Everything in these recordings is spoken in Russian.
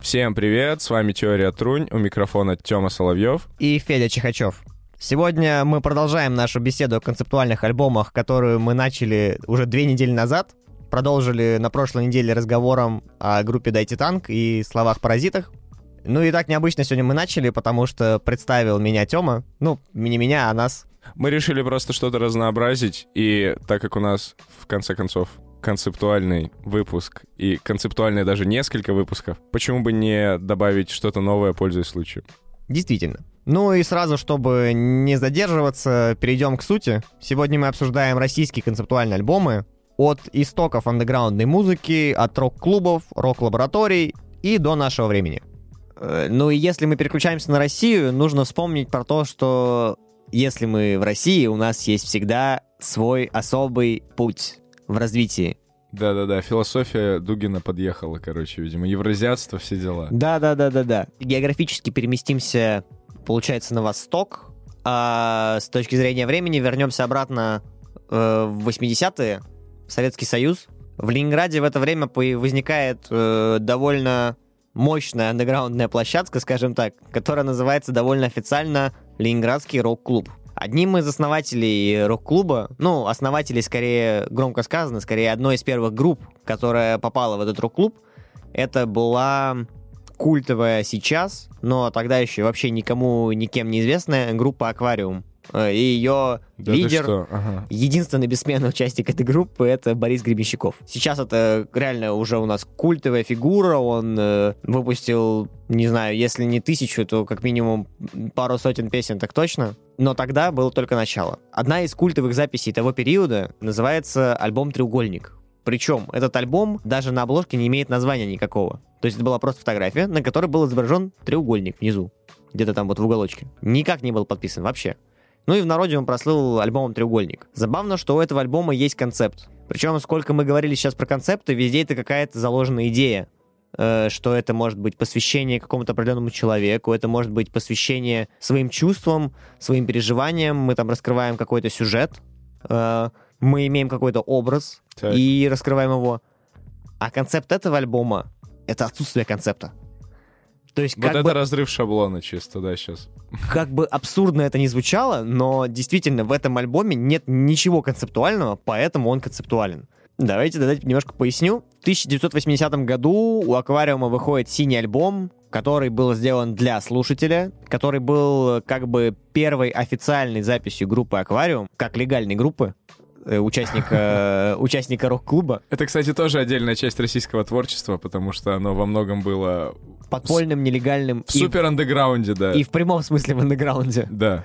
Всем привет, с вами Теория Трунь, у микрофона Тёма Соловьев. И Федя Чихачев. Сегодня мы продолжаем нашу беседу о концептуальных альбомах, которую мы начали уже две недели назад. Продолжили на прошлой неделе разговором о группе «Дайте танк» и словах-паразитах. Ну и так необычно сегодня мы начали, потому что представил меня Тёма. Ну, не меня, а нас. Мы решили просто что-то разнообразить, и так как у нас, в конце концов, концептуальный выпуск и концептуальные даже несколько выпусков, почему бы не добавить что-то новое, пользуясь случаем? Действительно. Ну и сразу, чтобы не задерживаться, перейдем к сути. Сегодня мы обсуждаем российские концептуальные альбомы от истоков андеграундной музыки, от рок-клубов, рок-лабораторий и до нашего времени. Э, ну и если мы переключаемся на Россию, нужно вспомнить про то, что если мы в России, у нас есть всегда свой особый путь в развитии. Да-да-да, философия Дугина подъехала, короче, видимо, евразиатство, все дела. Да-да-да-да-да. Географически переместимся, получается, на восток, а с точки зрения времени вернемся обратно э, в 80-е, в Советский Союз. В Ленинграде в это время возникает э, довольно мощная андеграундная площадка, скажем так, которая называется довольно официально Ленинградский рок-клуб. Одним из основателей рок-клуба, ну, основателей скорее громко сказано, скорее одной из первых групп, которая попала в этот рок-клуб, это была культовая сейчас, но тогда еще вообще никому, никем неизвестная группа «Аквариум». Э, и ее да лидер, ага. единственный бессменный участник этой группы, это Борис Гребенщиков. Сейчас это реально уже у нас культовая фигура, он э, выпустил, не знаю, если не тысячу, то как минимум пару сотен песен, так точно. Но тогда было только начало. Одна из культовых записей того периода называется альбом «Треугольник». Причем этот альбом даже на обложке не имеет названия никакого. То есть это была просто фотография, на которой был изображен треугольник внизу. Где-то там вот в уголочке. Никак не был подписан вообще. Ну и в народе он прослыл альбомом «Треугольник». Забавно, что у этого альбома есть концепт. Причем, сколько мы говорили сейчас про концепты, везде это какая-то заложенная идея что это может быть посвящение какому-то определенному человеку, это может быть посвящение своим чувствам, своим переживаниям, мы там раскрываем какой-то сюжет, э, мы имеем какой-то образ так. и раскрываем его. А концепт этого альбома — это отсутствие концепта. То есть, вот это бы, разрыв шаблона чисто, да, сейчас. Как бы абсурдно это ни звучало, но действительно в этом альбоме нет ничего концептуального, поэтому он концептуален. Давайте, давайте немножко поясню. В 1980 году у Аквариума выходит синий альбом, который был сделан для слушателя, который был как бы первой официальной записью группы Аквариум, как легальной группы. Э, участника, участника рок-клуба. Это, кстати, тоже отдельная часть российского творчества, потому что оно во многом было... Подпольным, нелегальным. В супер-андеграунде, да. И в прямом смысле в андеграунде. Да.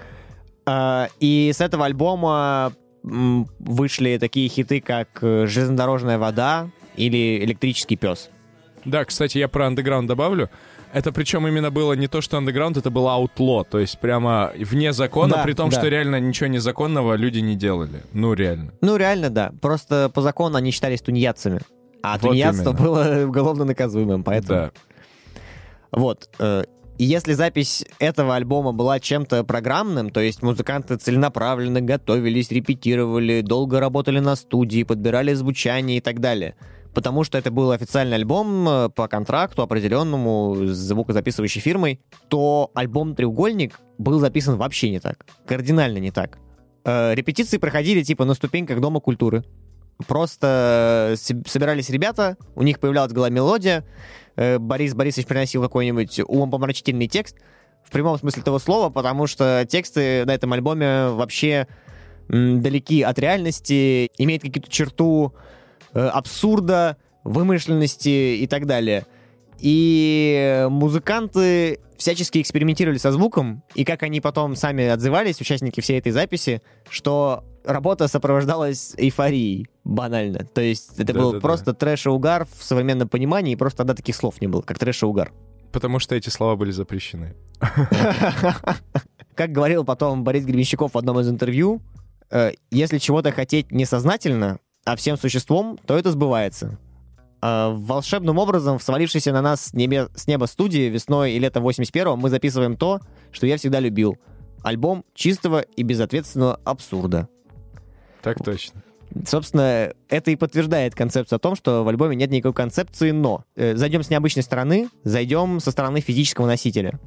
А, и с этого альбома вышли такие хиты, как э, «Железнодорожная вода» или «Электрический пес». Да, кстати, я про андеграунд добавлю. Это причем именно было не то, что андеграунд, это было аутло, то есть прямо вне закона, да, при том, да. что реально ничего незаконного люди не делали. Ну, реально. Ну, реально, да. Просто по закону они считались тунеядцами. А вот тунеядство именно. было уголовно наказуемым, поэтому... Да. Вот. И если запись этого альбома была чем-то программным, то есть музыканты целенаправленно готовились, репетировали, долго работали на студии, подбирали звучание и так далее — потому что это был официальный альбом э, по контракту определенному с звукозаписывающей фирмой, то альбом «Треугольник» был записан вообще не так. Кардинально не так. Э, репетиции проходили типа на ступеньках Дома культуры. Просто э, собирались ребята, у них появлялась голова мелодия, Борис Борисович приносил какой-нибудь умопомрачительный текст, в прямом смысле этого слова, потому что тексты на этом альбоме вообще далеки от реальности, имеют какую-то черту Э, абсурда, вымышленности и так далее. И музыканты всячески экспериментировали со звуком, и как они потом сами отзывались, участники всей этой записи, что работа сопровождалась эйфорией, банально. То есть это да, был да, просто да. трэш и угар в современном понимании, и просто тогда таких слов не было, как трэш и угар. Потому что эти слова были запрещены. Как говорил потом Борис Гребенщиков в одном из интервью, э, если чего-то хотеть несознательно, а всем существом, то это сбывается. А волшебным образом, в свалившейся на нас с неба студии весной и летом 81-го, мы записываем то, что я всегда любил. Альбом чистого и безответственного абсурда. Так точно. Собственно, это и подтверждает концепцию о том, что в альбоме нет никакой концепции «но». Э, Зайдем с необычной стороны, зайдем со стороны физического носителя.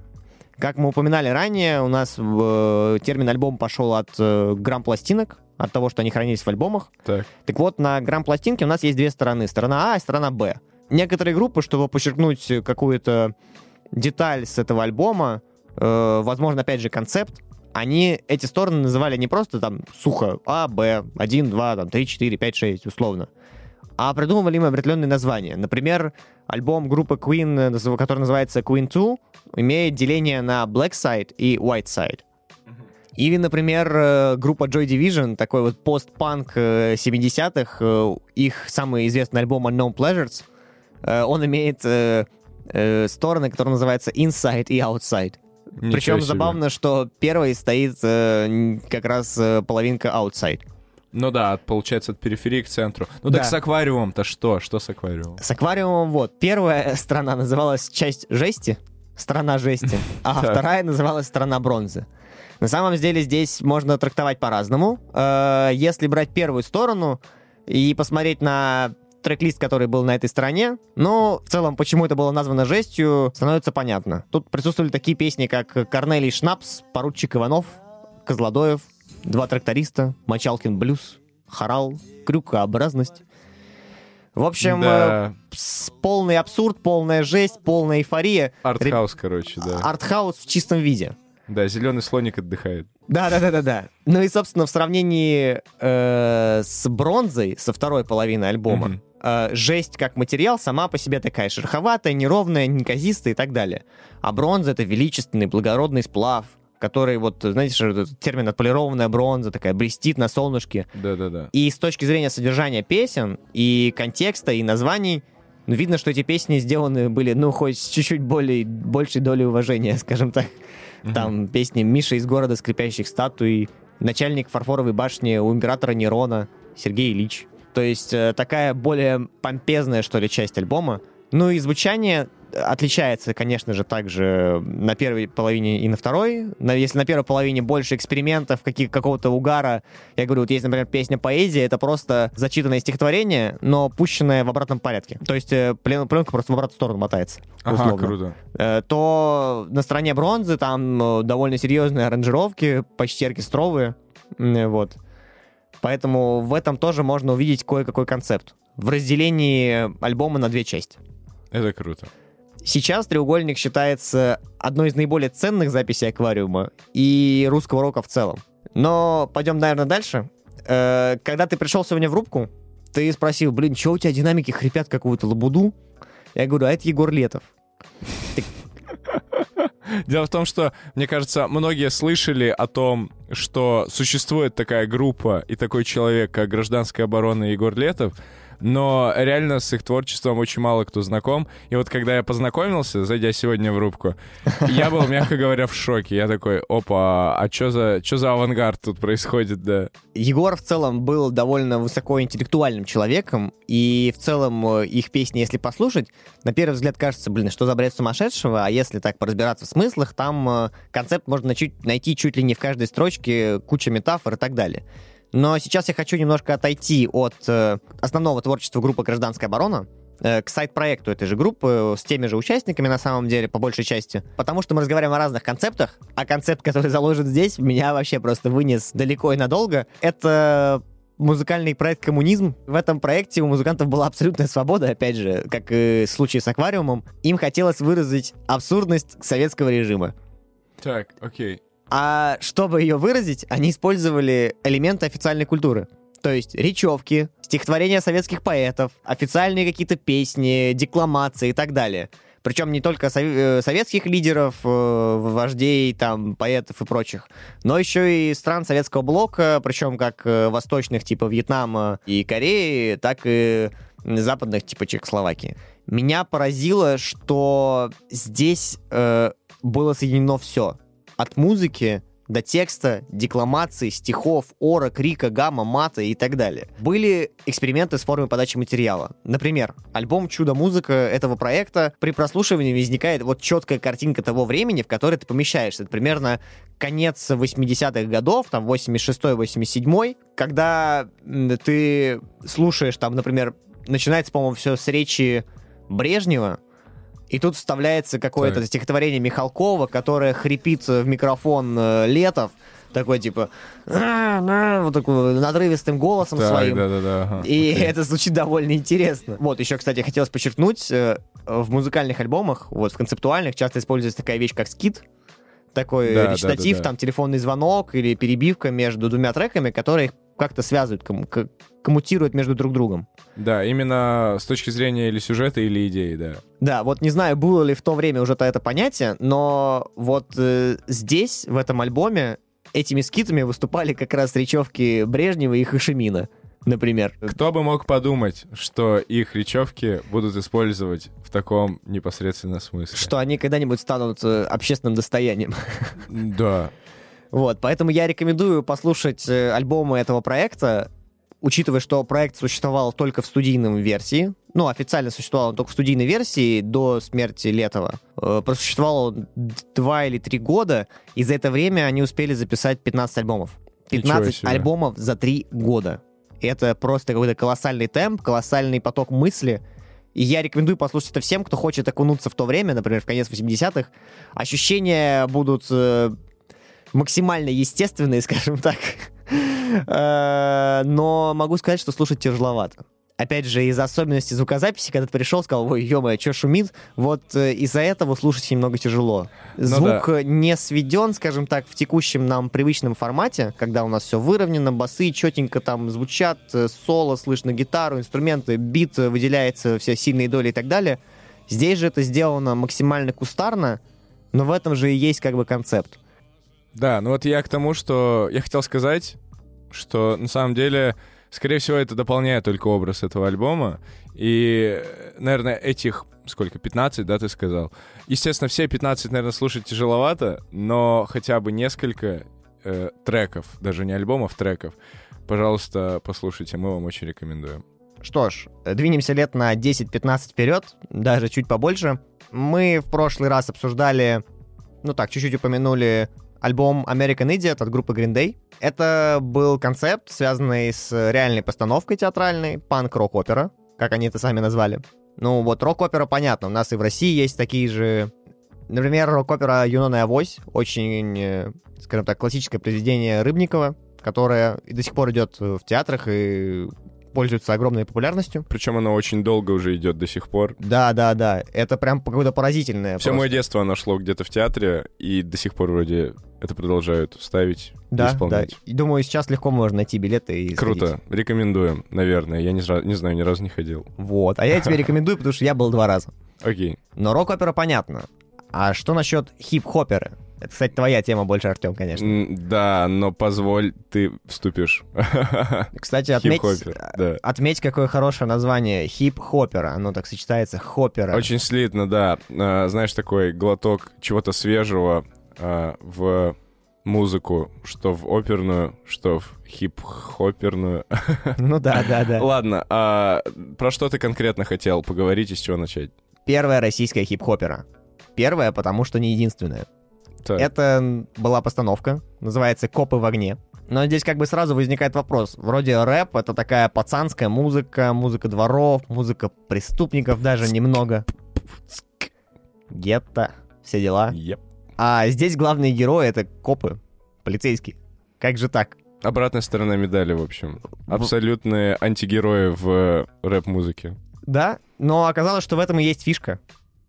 Как мы упоминали ранее, у нас э, термин альбом пошел от э, грамм-пластинок, от того, что они хранились в альбомах. Так. Так вот, на грамм-пластинке у нас есть две стороны. Сторона А и сторона Б. Некоторые группы, чтобы подчеркнуть какую-то деталь с этого альбома, э, возможно, опять же, концепт, они эти стороны называли не просто там сухо А, Б, 1, 2, там, 3, 4, 5, 6, условно, а придумывали им определенные названия. Например, альбом группы Queen, э, который называется Queen 2, имеет деление на Black Side и White Side. Или, например, э, группа Joy Division, такой вот постпанк э, 70-х, э, их самый известный альбом Unknown Pleasures, он имеет стороны, которые называются Inside и Outside. Ничего Причем себе. забавно, что первой стоит э, как раз э, половинка Outside. Ну да, от- получается, от периферии к центру. Ну Да. так с аквариумом-то что? Что с аквариумом? С аквариумом вот. Первая страна называлась «Часть жести», «Страна жести», а вторая называлась «Страна бронзы». На самом деле здесь можно трактовать по-разному. Э, Если брать первую сторону и посмотреть на трек-лист, который был на этой стороне, ну, в целом, почему это было названо жестью, становится понятно. Тут присутствовали такие песни, как «Корнелий Шнапс», «Поручик Иванов», «Козлодоев», «Два тракториста», «Мочалкин блюз», «Хорал», «Крюкообразность». В общем, э, Да, с- полный абсурд, полная жесть, полная эйфория. артхаус, короче, да. Артхаус в чистом виде. Да, зеленый слоник отдыхает. Да, да, да, да, да. Ну и, собственно, в сравнении э, с бронзой, со второй половины альбома, Мгм. э, жесть как материал сама по себе такая шероховатая, неровная, неказистая и так далее. А бронза это величественный, благородный сплав, который, вот, знаете, что термин отполированная бронза, такая блестит на солнышке. Да-да-да. И с точки зрения содержания песен, и контекста, и названий, ну, видно, что эти песни сделаны были, ну, хоть с чуть-чуть более, большей долей уважения, скажем так. Там песни «Миша из города скрипящих статуй», «Начальник фарфоровой башни» у императора Нерона, Сергей Ильич. То есть э, такая более помпезная, что ли, часть альбома. Ну и звучание отличается, конечно же, также на первой половине и на второй. На- если на первой половине больше экспериментов, каких, какого-то угара, я говорю, вот есть, например, песня «Поэзия», это просто зачитанное стихотворение, но пущенное в обратном порядке. То есть э, плен- пленка просто в обратную сторону мотается. Ага, условно. круто. Э, то на стороне бронзы там э, довольно серьезные аранжировки, почти оркестровые. Вот. Поэтому в этом тоже можно увидеть кое-какой концепт. В разделении альбома на две части. Это круто. Сейчас «Треугольник» считается одной из наиболее ценных записей «Аквариума» и русского рока в целом. Но пойдем, наверное, дальше. Э, Когда ты пришел сегодня в рубку, ты спросил, блин, что у тебя динамики хрипят какую-то лабуду? Я говорю, а это Егор Летов. Дело в том, что, мне кажется, многие слышали о том, что существует такая группа и такой человек, как гражданская оборона Егор Летов, но реально с их творчеством очень мало кто знаком. И вот когда я познакомился, зайдя сегодня в рубку, я был, мягко говоря, в шоке. Я такой, опа, а что за, чё за авангард тут происходит, да? Егор в целом был довольно высокоинтеллектуальным человеком, и в целом э, их песни, если послушать, на первый взгляд кажется, блин, что за бред сумасшедшего, а если так поразбираться в смыслах, там э, концепт можно чуть- найти чуть ли не в каждой строчке, куча метафор и так далее. Но сейчас я хочу немножко отойти от э, основного творчества группы «Гражданская оборона», э, к сайт-проекту этой же группы э, с теми же участниками, на самом деле, по большей части. Потому что мы разговариваем о разных концептах, а концепт, который заложен здесь, меня вообще просто вынес далеко и надолго. Это музыкальный проект «Коммунизм». В этом проекте у музыкантов была абсолютная свобода, опять же, как и в случае с «Аквариумом». Им хотелось выразить абсурдность советского режима. Так, окей. А чтобы ее выразить, они использовали элементы официальной культуры. То есть речевки, стихотворения советских поэтов, официальные какие-то песни, декламации и так далее. Причем не только сове- э, советских лидеров, э, вождей, там, поэтов и прочих, но еще и стран советского блока, причем как э, восточных, типа Вьетнама и Кореи, так и западных, типа Чехословакии. Меня поразило, что здесь э, было соединено все. От музыки до текста, декламации, стихов, ора, крика, гамма, мата и так далее. Были эксперименты с формой подачи материала. Например, альбом «Чудо-музыка» этого проекта при прослушивании возникает вот четкая картинка того времени, в которое ты помещаешься. Это примерно конец 80-х годов, там 86-87, когда ты слушаешь там, например, начинается, по-моему, все с речи Брежнева, и тут вставляется какое-то так. стихотворение Михалкова, которое хрипит в микрофон э, Летов, такой типа вот такой надрывистым голосом так, своим. Да, да, да, ага. И Окей. это звучит довольно интересно. Вот, еще, кстати, хотелось подчеркнуть, э, в музыкальных альбомах, вот в концептуальных часто используется такая вещь, как скит, такой да, речитатив, да, да, да. там телефонный звонок или перебивка между двумя треками, которые их как-то связывают, ком- коммутируют между друг другом. Да, именно с точки зрения или сюжета, или идеи, да. Да, вот не знаю, было ли в то время уже это понятие, но вот э, здесь, в этом альбоме, этими скитами выступали как раз речевки Брежнева и Хашимина например. Кто бы мог подумать, что их речевки будут использовать в таком непосредственном смысле? Что они когда-нибудь станут э, общественным достоянием. Да. Вот, поэтому я рекомендую послушать э, альбомы этого проекта, учитывая, что проект существовал только в студийном версии, ну, официально существовал он только в студийной версии до смерти Летова. Э, просуществовал он два или три года, и за это время они успели записать 15 альбомов. 15 альбомов за три года. Это просто какой-то колоссальный темп, колоссальный поток мысли. И я рекомендую послушать это всем, кто хочет окунуться в то время, например, в конец 80-х. Ощущения будут э, максимально естественные, скажем так. Э, но могу сказать, что слушать тяжеловато. Опять же, из-за особенностей звукозаписи, когда ты пришел, сказал, ой, ё что шумит, вот э, из-за этого слушать немного тяжело. Ну, Звук да. не сведен, скажем так, в текущем нам привычном формате, когда у нас все выровнено, басы четенько там звучат, э, соло, слышно гитару, инструменты, бит выделяется, все сильные доли и так далее. Здесь же это сделано максимально кустарно, но в этом же и есть как бы концепт. Да, ну вот я к тому, что я хотел сказать, что на самом деле, скорее всего, это дополняет только образ этого альбома. И, наверное, этих сколько, 15, да, ты сказал? Естественно, все 15, наверное, слушать тяжеловато, но хотя бы несколько э, треков, даже не альбомов, треков, пожалуйста, послушайте, мы вам очень рекомендуем. Что ж, двинемся лет на 10-15 вперед, даже чуть побольше. Мы в прошлый раз обсуждали, ну так, чуть-чуть упомянули альбом American Idiot от группы Green Day. Это был концепт, связанный с реальной постановкой театральной, панк-рок-опера, как они это сами назвали. Ну вот рок-опера понятно, у нас и в России есть такие же... Например, рок-опера «Юнона и Авось», очень, э, скажем так, классическое произведение Рыбникова, которое до сих пор идет в театрах и пользуется огромной популярностью. Причем оно очень долго уже идет до сих пор. Да, да, да. Это прям какое-то поразительное. Все просто. мое детство оно шло где-то в театре, и до сих пор вроде это продолжают ставить да, и исполнять. Да, и думаю, сейчас легко можно найти билеты и Круто, сходить. рекомендуем, наверное. Я не, не знаю, ни разу не ходил. Вот, а я тебе рекомендую, потому что я был два раза. Окей. Но рок-опера понятно. А что насчет хип-хоперы? Это, кстати, твоя тема больше, Артем, конечно. Да, но позволь, ты вступишь. Кстати, отметь, да. отметь, какое хорошее название. Хип-хопера. Оно так сочетается. Хопера. Очень слитно, да. А, знаешь, такой глоток чего-то свежего а, в музыку, что в оперную, что в хип-хоперную. Ну да, да, да. Ладно, а про что ты конкретно хотел поговорить и с чего начать? Первая российская хип-хопера. Первая, потому что не единственная. Так. Это была постановка, называется «Копы в огне». Но здесь как бы сразу возникает вопрос. Вроде рэп — это такая пацанская музыка, музыка дворов, музыка преступников даже немного. Гетто, все дела. Yep. А здесь главные герои — это копы, полицейские. Как же так? Обратная сторона медали, в общем. Абсолютные антигерои в рэп-музыке. Да, но оказалось, что в этом и есть фишка.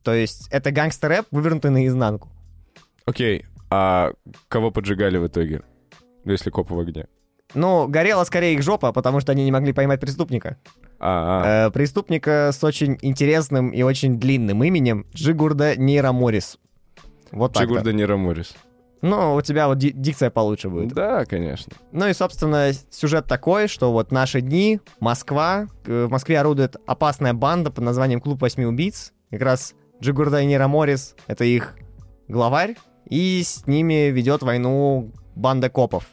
То есть это гангстер-рэп, вывернутый наизнанку. Окей, а кого поджигали в итоге, если копы в огне? Ну, горела скорее их жопа, потому что они не могли поймать преступника. А-а. Э, преступника с очень интересным и очень длинным именем Джигурда Нейроморис. Вот так Джигурда Нейроморис. Ну, у тебя вот дикция получше будет. Да, конечно. Ну и, собственно, сюжет такой, что вот наши дни, Москва, в Москве орудует опасная банда под названием Клуб Восьми Убийц. Как раз Джигурда Нейроморис — это их главарь, и с ними ведет войну «Банда копов».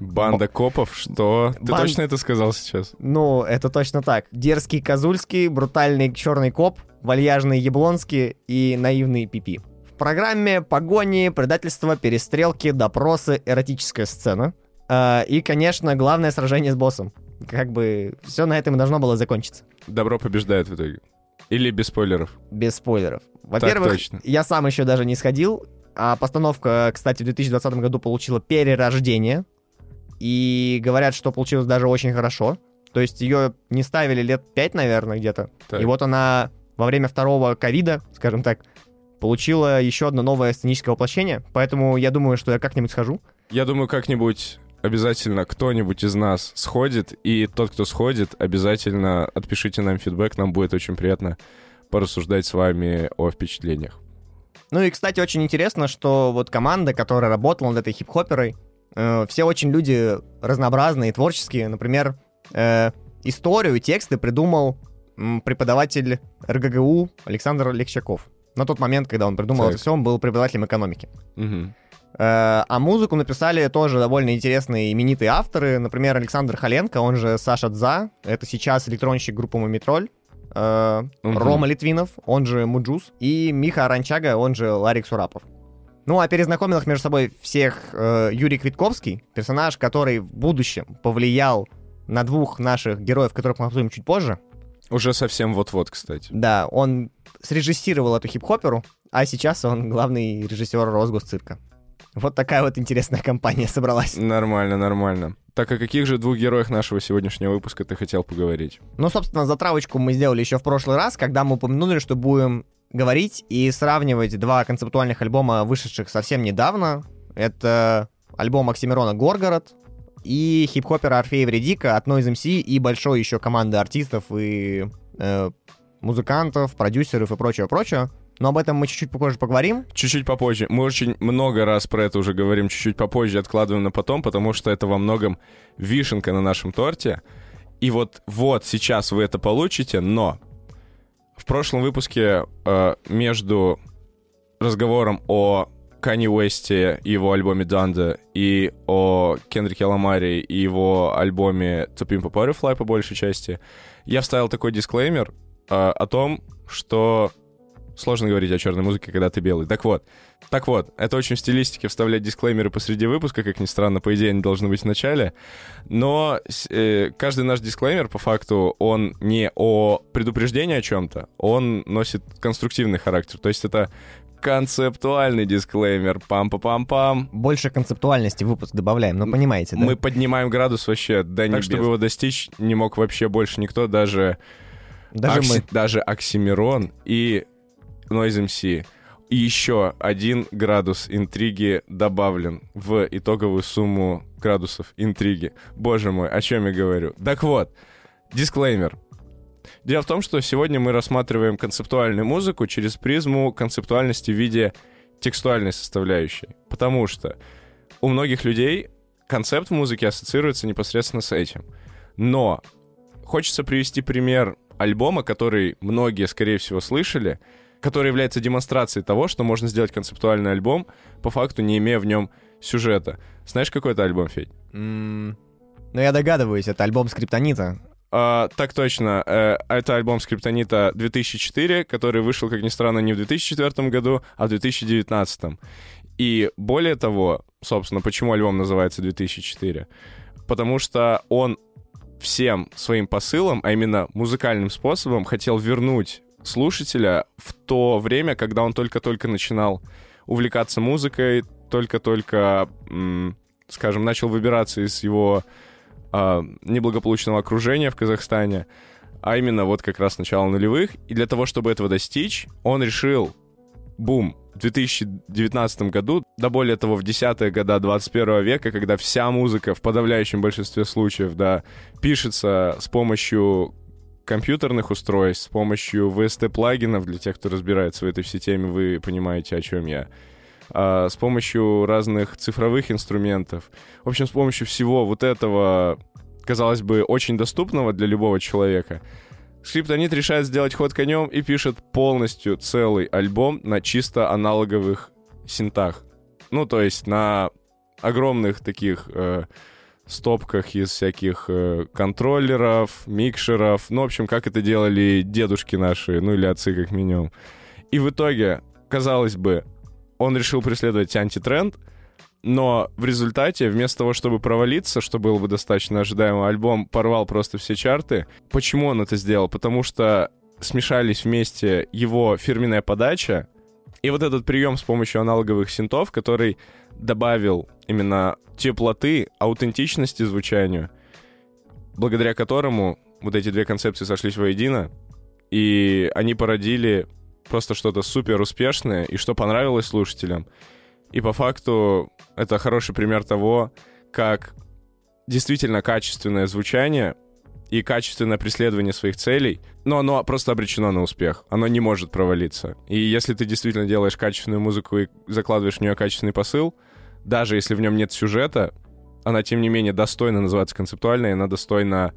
Банда копов? Что? Ты Бан- точно это сказал сейчас? Ну, это точно так. Дерзкий Козульский, брутальный черный коп, вальяжный Яблонский и наивный Пипи. В программе погони, предательство, перестрелки, допросы, эротическая сцена. А, и, конечно, главное сражение с боссом. Как бы все на этом и должно было закончиться. Добро побеждает в итоге. Или без спойлеров. Без спойлеров. Во-первых, я сам еще даже не сходил. А постановка, кстати, в 2020 году получила перерождение. И говорят, что получилось даже очень хорошо. То есть ее не ставили лет пять, наверное, где-то. Так. И вот она во время второго ковида, скажем так, получила еще одно новое сценическое воплощение. Поэтому я думаю, что я как-нибудь схожу. Я думаю, как-нибудь обязательно кто-нибудь из нас сходит, и тот, кто сходит, обязательно отпишите нам фидбэк, нам будет очень приятно порассуждать с вами о впечатлениях. Ну и, кстати, очень интересно, что вот команда, которая работала над этой хип-хоперой, э, все очень люди разнообразные, творческие. Например, э, историю, тексты придумал м, преподаватель РГГУ Александр Легчаков. На тот момент, когда он придумал Так. это все, он был преподавателем экономики. Э, А музыку написали тоже довольно интересные именитые авторы. Например, Александр Халенко, он же Саша Дза. Это сейчас электронщик группы Мумитроль. Э. Рома Литвинов, он же Mujuice. И Миха Аранчага, он же Ларик Сурапов. Ну, а перезнакомил их между собой всех э, Юрий Квитковский, персонаж, который в будущем повлиял на двух наших героев, которых мы обсудим чуть позже. Уже совсем вот-вот, кстати. Да, он срежиссировал эту хип-хоперу, а сейчас он главный режиссер Росгосцирка. Вот такая вот интересная компания собралась. Нормально, нормально. Так о каких же двух героях нашего сегодняшнего выпуска ты хотел поговорить? Ну, собственно, затравочку мы сделали еще в прошлый раз, когда мы упомянули, что будем говорить и сравнивать два концептуальных альбома, вышедших совсем недавно. Это альбом Оксимирона «Горгород» и хип-хопера Орфея Вредика от Noise MC и большой еще команды артистов и э, музыкантов, продюсеров и прочего-прочего. Но об этом мы чуть-чуть попозже поговорим. Чуть-чуть попозже. Мы очень много раз про это уже говорим, чуть-чуть попозже откладываем на потом, потому что это во многом вишенка на нашем торте. И вот, вот сейчас вы это получите, но в прошлом выпуске э, между разговором о Канни Уэсте и его альбоме Данда и о Кендрике Ламаре и его альбоме To Pimp a Butterfly по большей части, я вставил такой дисклеймер э, о том, что сложно говорить о черной музыке, когда ты белый. Так вот, так вот, это очень в стилистике вставлять дисклеймеры посреди выпуска, как ни странно, по идее они должны быть в начале. Но э, каждый наш дисклеймер, по факту, он не о предупреждении о чем-то, он носит конструктивный характер. То есть это концептуальный дисклеймер. Пам-па-пам-пам. Больше концептуальности в выпуск добавляем, но понимаете, да? Мы поднимаем градус вообще до небес. небес. чтобы его достичь, не мог вообще больше никто, даже Даже Окси- мы. даже Оксимирон и Noise MC. И еще один градус интриги добавлен в итоговую сумму градусов интриги. Боже мой, о чем я говорю? Так вот, дисклеймер. Дело в том, что сегодня мы рассматриваем концептуальную музыку через призму концептуальности в виде текстуальной составляющей. Потому что у многих людей концепт музыки ассоциируется непосредственно с этим. Но хочется привести пример альбома, который многие, скорее всего, слышали, который является демонстрацией того, что можно сделать концептуальный альбом, по факту не имея в нем сюжета. Знаешь, какой это альбом, Федь? М, Ну, я догадываюсь, это альбом Скриптонита. А, так точно. Э, это альбом Скриптонита 2004, который вышел, как ни странно, не в 2004 году, а в 2019. И более того, собственно, почему альбом называется 2004? Потому что он всем своим посылом, а именно музыкальным способом, хотел вернуть слушателя в то время, когда он только-только начинал увлекаться музыкой, только-только, скажем, начал выбираться из его а, неблагополучного окружения в Казахстане, а именно вот как раз начало нулевых. И для того, чтобы этого достичь, он решил, бум, в 2019 году, да более того, в десятые года 21 века, когда вся музыка в подавляющем большинстве случаев, да, пишется с помощью компьютерных устройств, с помощью VST-плагинов, для тех, кто разбирается в этой всей теме, вы понимаете, о чем я, а, с помощью разных цифровых инструментов. В общем, с помощью всего вот этого, казалось бы, очень доступного для любого человека, Скриптонит решает сделать ход конем и пишет полностью целый альбом на чисто аналоговых синтах. Ну, то есть на огромных таких э, стопках из всяких э, контроллеров, микшеров. Ну, в общем, как это делали дедушки наши, ну или отцы как минимум. И в итоге, казалось бы, он решил преследовать антитренд, но в результате, вместо того, чтобы провалиться, что было бы достаточно ожидаемо, альбом порвал просто все чарты. Почему он это сделал? Потому что смешались вместе его фирменная подача и вот этот прием с помощью аналоговых синтов, который добавил именно теплоты, аутентичности звучанию, благодаря которому вот эти две концепции сошлись воедино, и они породили просто что-то супер успешное, и что понравилось слушателям. И по факту это хороший пример того, как действительно качественное звучание и качественное преследование своих целей, но оно просто обречено на успех. Оно не может провалиться. И если ты действительно делаешь качественную музыку и закладываешь в нее качественный посыл, даже если в нем нет сюжета, она, тем не менее, достойна называться концептуальной, она достойна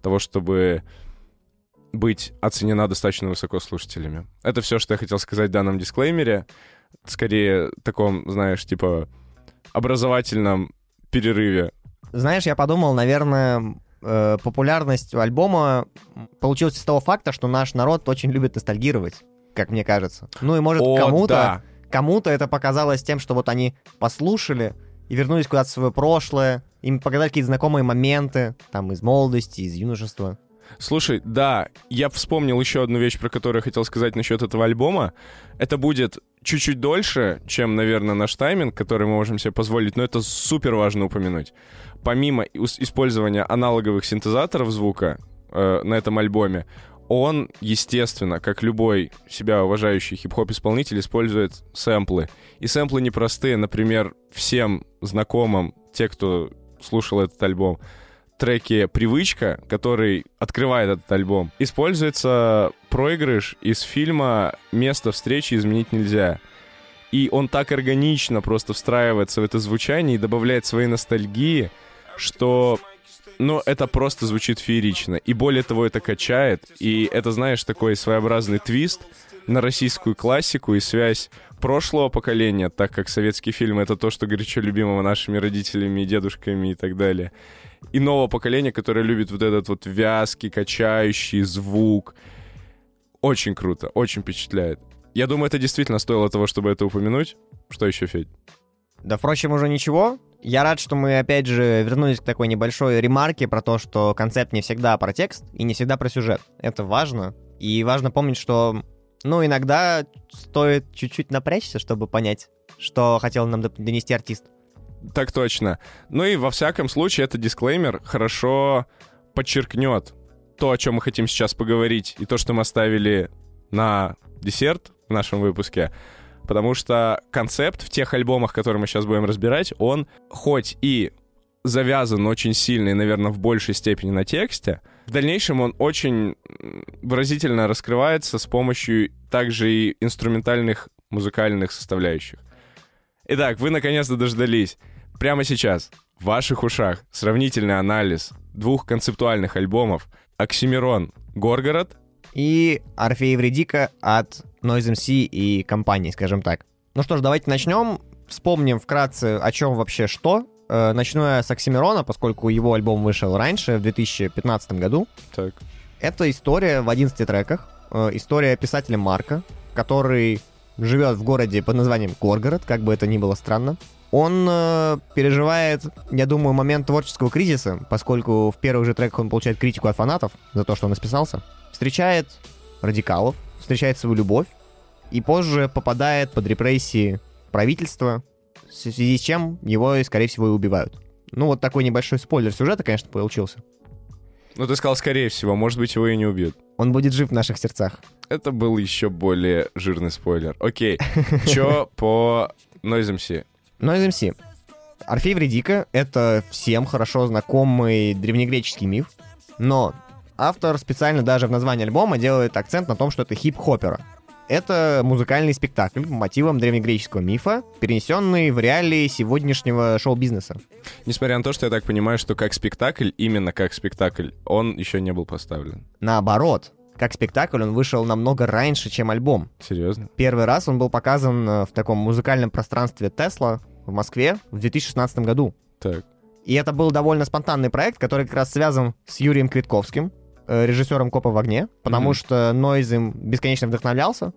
того, чтобы быть оценена достаточно высоко слушателями. Это все, что я хотел сказать в данном дисклеймере. Скорее, таком, знаешь, типа, образовательном перерыве. Знаешь, я подумал, наверное, э, популярность альбома получилась из того факта, что наш народ очень любит ностальгировать, как мне кажется. Ну и может О, кому-то да. кому-то это показалось тем, что вот они послушали и вернулись куда-то в свое прошлое, им показали какие-то знакомые моменты, там, из молодости, из юношества. Слушай, да, я вспомнил еще одну вещь, про которую я хотел сказать насчет этого альбома. Это будет чуть-чуть дольше, чем, наверное, наш тайминг, который мы можем себе позволить, но это супер важно упомянуть. Помимо использования аналоговых синтезаторов звука э, на этом альбоме, он, естественно, как любой себя уважающий хип-хоп-исполнитель, использует сэмплы. И сэмплы непростые. Например, всем знакомым, те, кто слушал этот альбом, треке «Привычка», который открывает этот альбом, используется проигрыш из фильма «Место встречи изменить нельзя». И он так органично просто встраивается в это звучание и добавляет своей ностальгии, что, ну, это просто звучит феерично. И более того, это качает. И это, знаешь, такой своеобразный твист на российскую классику и связь прошлого поколения, так как советские фильмы — это то, что горячо любимого нашими родителями и дедушками и так далее и нового поколения, которое любит вот этот вот вязкий, качающий звук. Очень круто, очень впечатляет. Я думаю, это действительно стоило того, чтобы это упомянуть. Что еще, Федь? Да, впрочем, уже ничего. Я рад, что мы, опять же, вернулись к такой небольшой ремарке про то, что концепт не всегда про текст и не всегда про сюжет. Это важно. И важно помнить, что, ну, иногда стоит чуть-чуть напрячься, чтобы понять, что хотел нам донести артист. Так точно. Ну и во всяком случае, этот дисклеймер хорошо подчеркнет то, о чем мы хотим сейчас поговорить, и то, что мы оставили на десерт в нашем выпуске. Потому что концепт в тех альбомах, которые мы сейчас будем разбирать, он хоть и завязан очень сильно и, наверное, в большей степени на тексте, в дальнейшем он очень выразительно раскрывается с помощью также и инструментальных музыкальных составляющих. Итак, вы наконец-то дождались. Прямо сейчас в ваших ушах сравнительный анализ двух концептуальных альбомов «Оксимирон. Горгород» И Орфей Вредика от Noise MC и компании, скажем так. Ну что ж, давайте начнем. Вспомним вкратце, о чем вообще что. Э, Начну я с Оксимирона, поскольку его альбом вышел раньше, в 2015 году. Так. Это история в 11 треках. Э, История писателя Марка, который живет в городе под названием Горгород, как бы это ни было странно. Он э, переживает, я думаю, момент творческого кризиса, поскольку в первых же треках он получает критику от фанатов за то, что он расписался. Встречает радикалов, встречает свою любовь, и позже попадает под репрессии правительства, в связи с чем его, скорее всего, и убивают. Ну, вот такой небольшой спойлер сюжета, конечно, получился. Ну, ты сказал, скорее всего, может быть, его и не убьют. Он будет жив в наших сердцах. Это был еще более жирный спойлер. Окей, чё по Noise MC? Noise MC. Орфей Вредика — это всем хорошо знакомый древнегреческий миф, но автор специально даже в названии альбома делает акцент на том, что это хип-хопера. Это музыкальный спектакль по мотивам древнегреческого мифа, перенесенный в реалии сегодняшнего шоу-бизнеса. Несмотря на то, что я так понимаю, что как спектакль, именно как спектакль, он еще не был поставлен. Наоборот, как спектакль он вышел намного раньше, чем альбом. Серьезно? Первый раз он был показан э, в таком музыкальном пространстве Тесла в Москве в 2016 году. Так. И это был довольно спонтанный проект, который как раз связан с Юрием Квитковским, э, режиссером «Копа в огне», потому Мгм. что Нойз им бесконечно вдохновлялся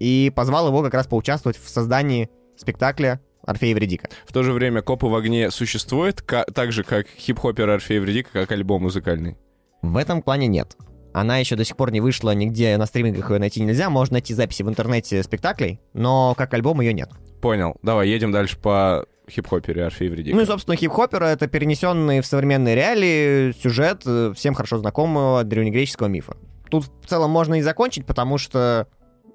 и позвал его как раз поучаствовать в создании спектакля «Орфей и Евредика». В то же время «Копы в огне» существует ка- так же, как хип-хопер Орфей Вредика, как альбом музыкальный. В этом плане нет. Она еще до сих пор не вышла нигде, на стримингах ее найти нельзя. Можно найти записи в интернете спектаклей, но как альбом ее нет. Понял. Давай, едем дальше по хип-хопере Орфей Вредика. Ну и, собственно, хип-хопера — это перенесенный в современные реалии сюжет э, всем хорошо знакомого древнегреческого мифа. Тут в целом можно и закончить, потому что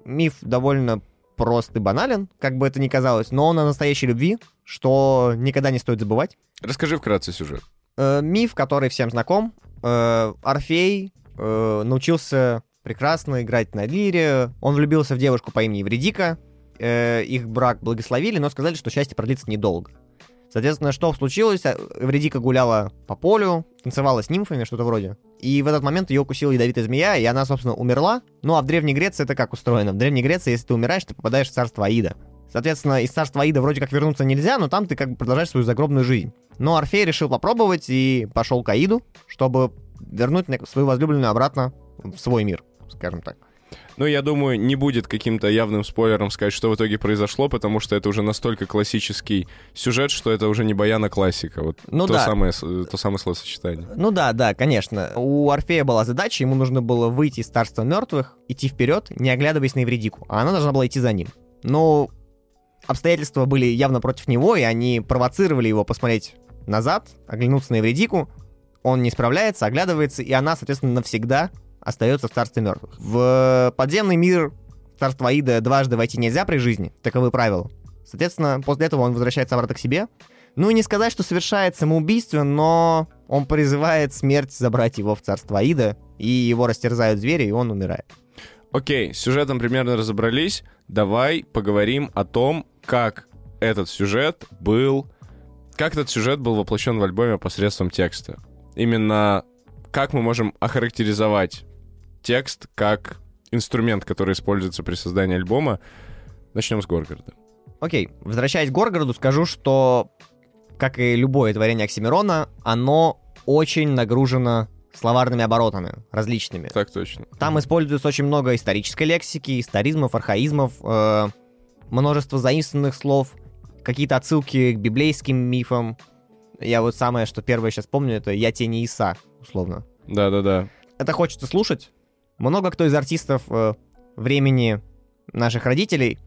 миф довольно прост и банален, как бы это ни казалось, но он о настоящей любви, что никогда не стоит забывать. Расскажи вкратце сюжет. Э, миф, который всем знаком. Э, Орфей э, научился прекрасно играть на лире. Он влюбился в девушку по имени Евредика. Э, их брак благословили, но сказали, что счастье продлится недолго. Соответственно, что случилось? А, Евредика гуляла по полю, танцевала с нимфами, что-то вроде. И в этот момент ее укусила ядовитая змея, и она, собственно, умерла. Ну а в Древней Греции это как устроено? В Древней Греции, если ты умираешь, ты попадаешь в царство Аида. Соответственно, из царства Аида вроде как вернуться нельзя, но там ты как бы продолжаешь свою загробную жизнь. Но Орфей решил попробовать и пошел к Аиду, чтобы вернуть свою возлюбленную обратно в свой мир, скажем так. Ну, я думаю, не будет каким-то явным спойлером сказать, что в итоге произошло, потому что это уже настолько классический сюжет, что это уже не баяна классика. Вот Ну то, да. самое, то самое словосочетание. Ну да, да, конечно. У Орфея была задача, ему нужно было выйти из царства мертвых, идти вперед, не оглядываясь на Евредику, а она должна была идти за ним. Но обстоятельства были явно против него, и они провоцировали его посмотреть назад, оглянуться на Евредику. Он не справляется, оглядывается, и она, соответственно, навсегда остается в царстве мертвых. В подземный мир царства Аида дважды войти нельзя при жизни, таковы правила. Соответственно, после этого он возвращается обратно к себе. Ну, и не сказать, что совершает самоубийство, но он призывает смерть забрать его в царство Аида, и его растерзают звери, и он умирает. Окей, с сюжетом примерно разобрались. Давай поговорим о том, как этот сюжет был... Как этот сюжет был воплощен в альбоме посредством текста. Именно как мы можем охарактеризовать текст как инструмент, который используется при создании альбома. Начнем с Горгорода. Окей, возвращаясь к Горгороду, скажу, что, как и любое творение Оксимирона, оно очень нагружено словарными оборотами различными. Так точно. Там используется очень много исторической лексики, историзмов, архаизмов, э, множество заимствованных слов, какие-то отсылки к библейским мифам. Я вот самое, что первое сейчас помню, это «Я тени Иса», условно. Да-да-да. Это хочется слушать. Много кто из артистов э, времени наших родителей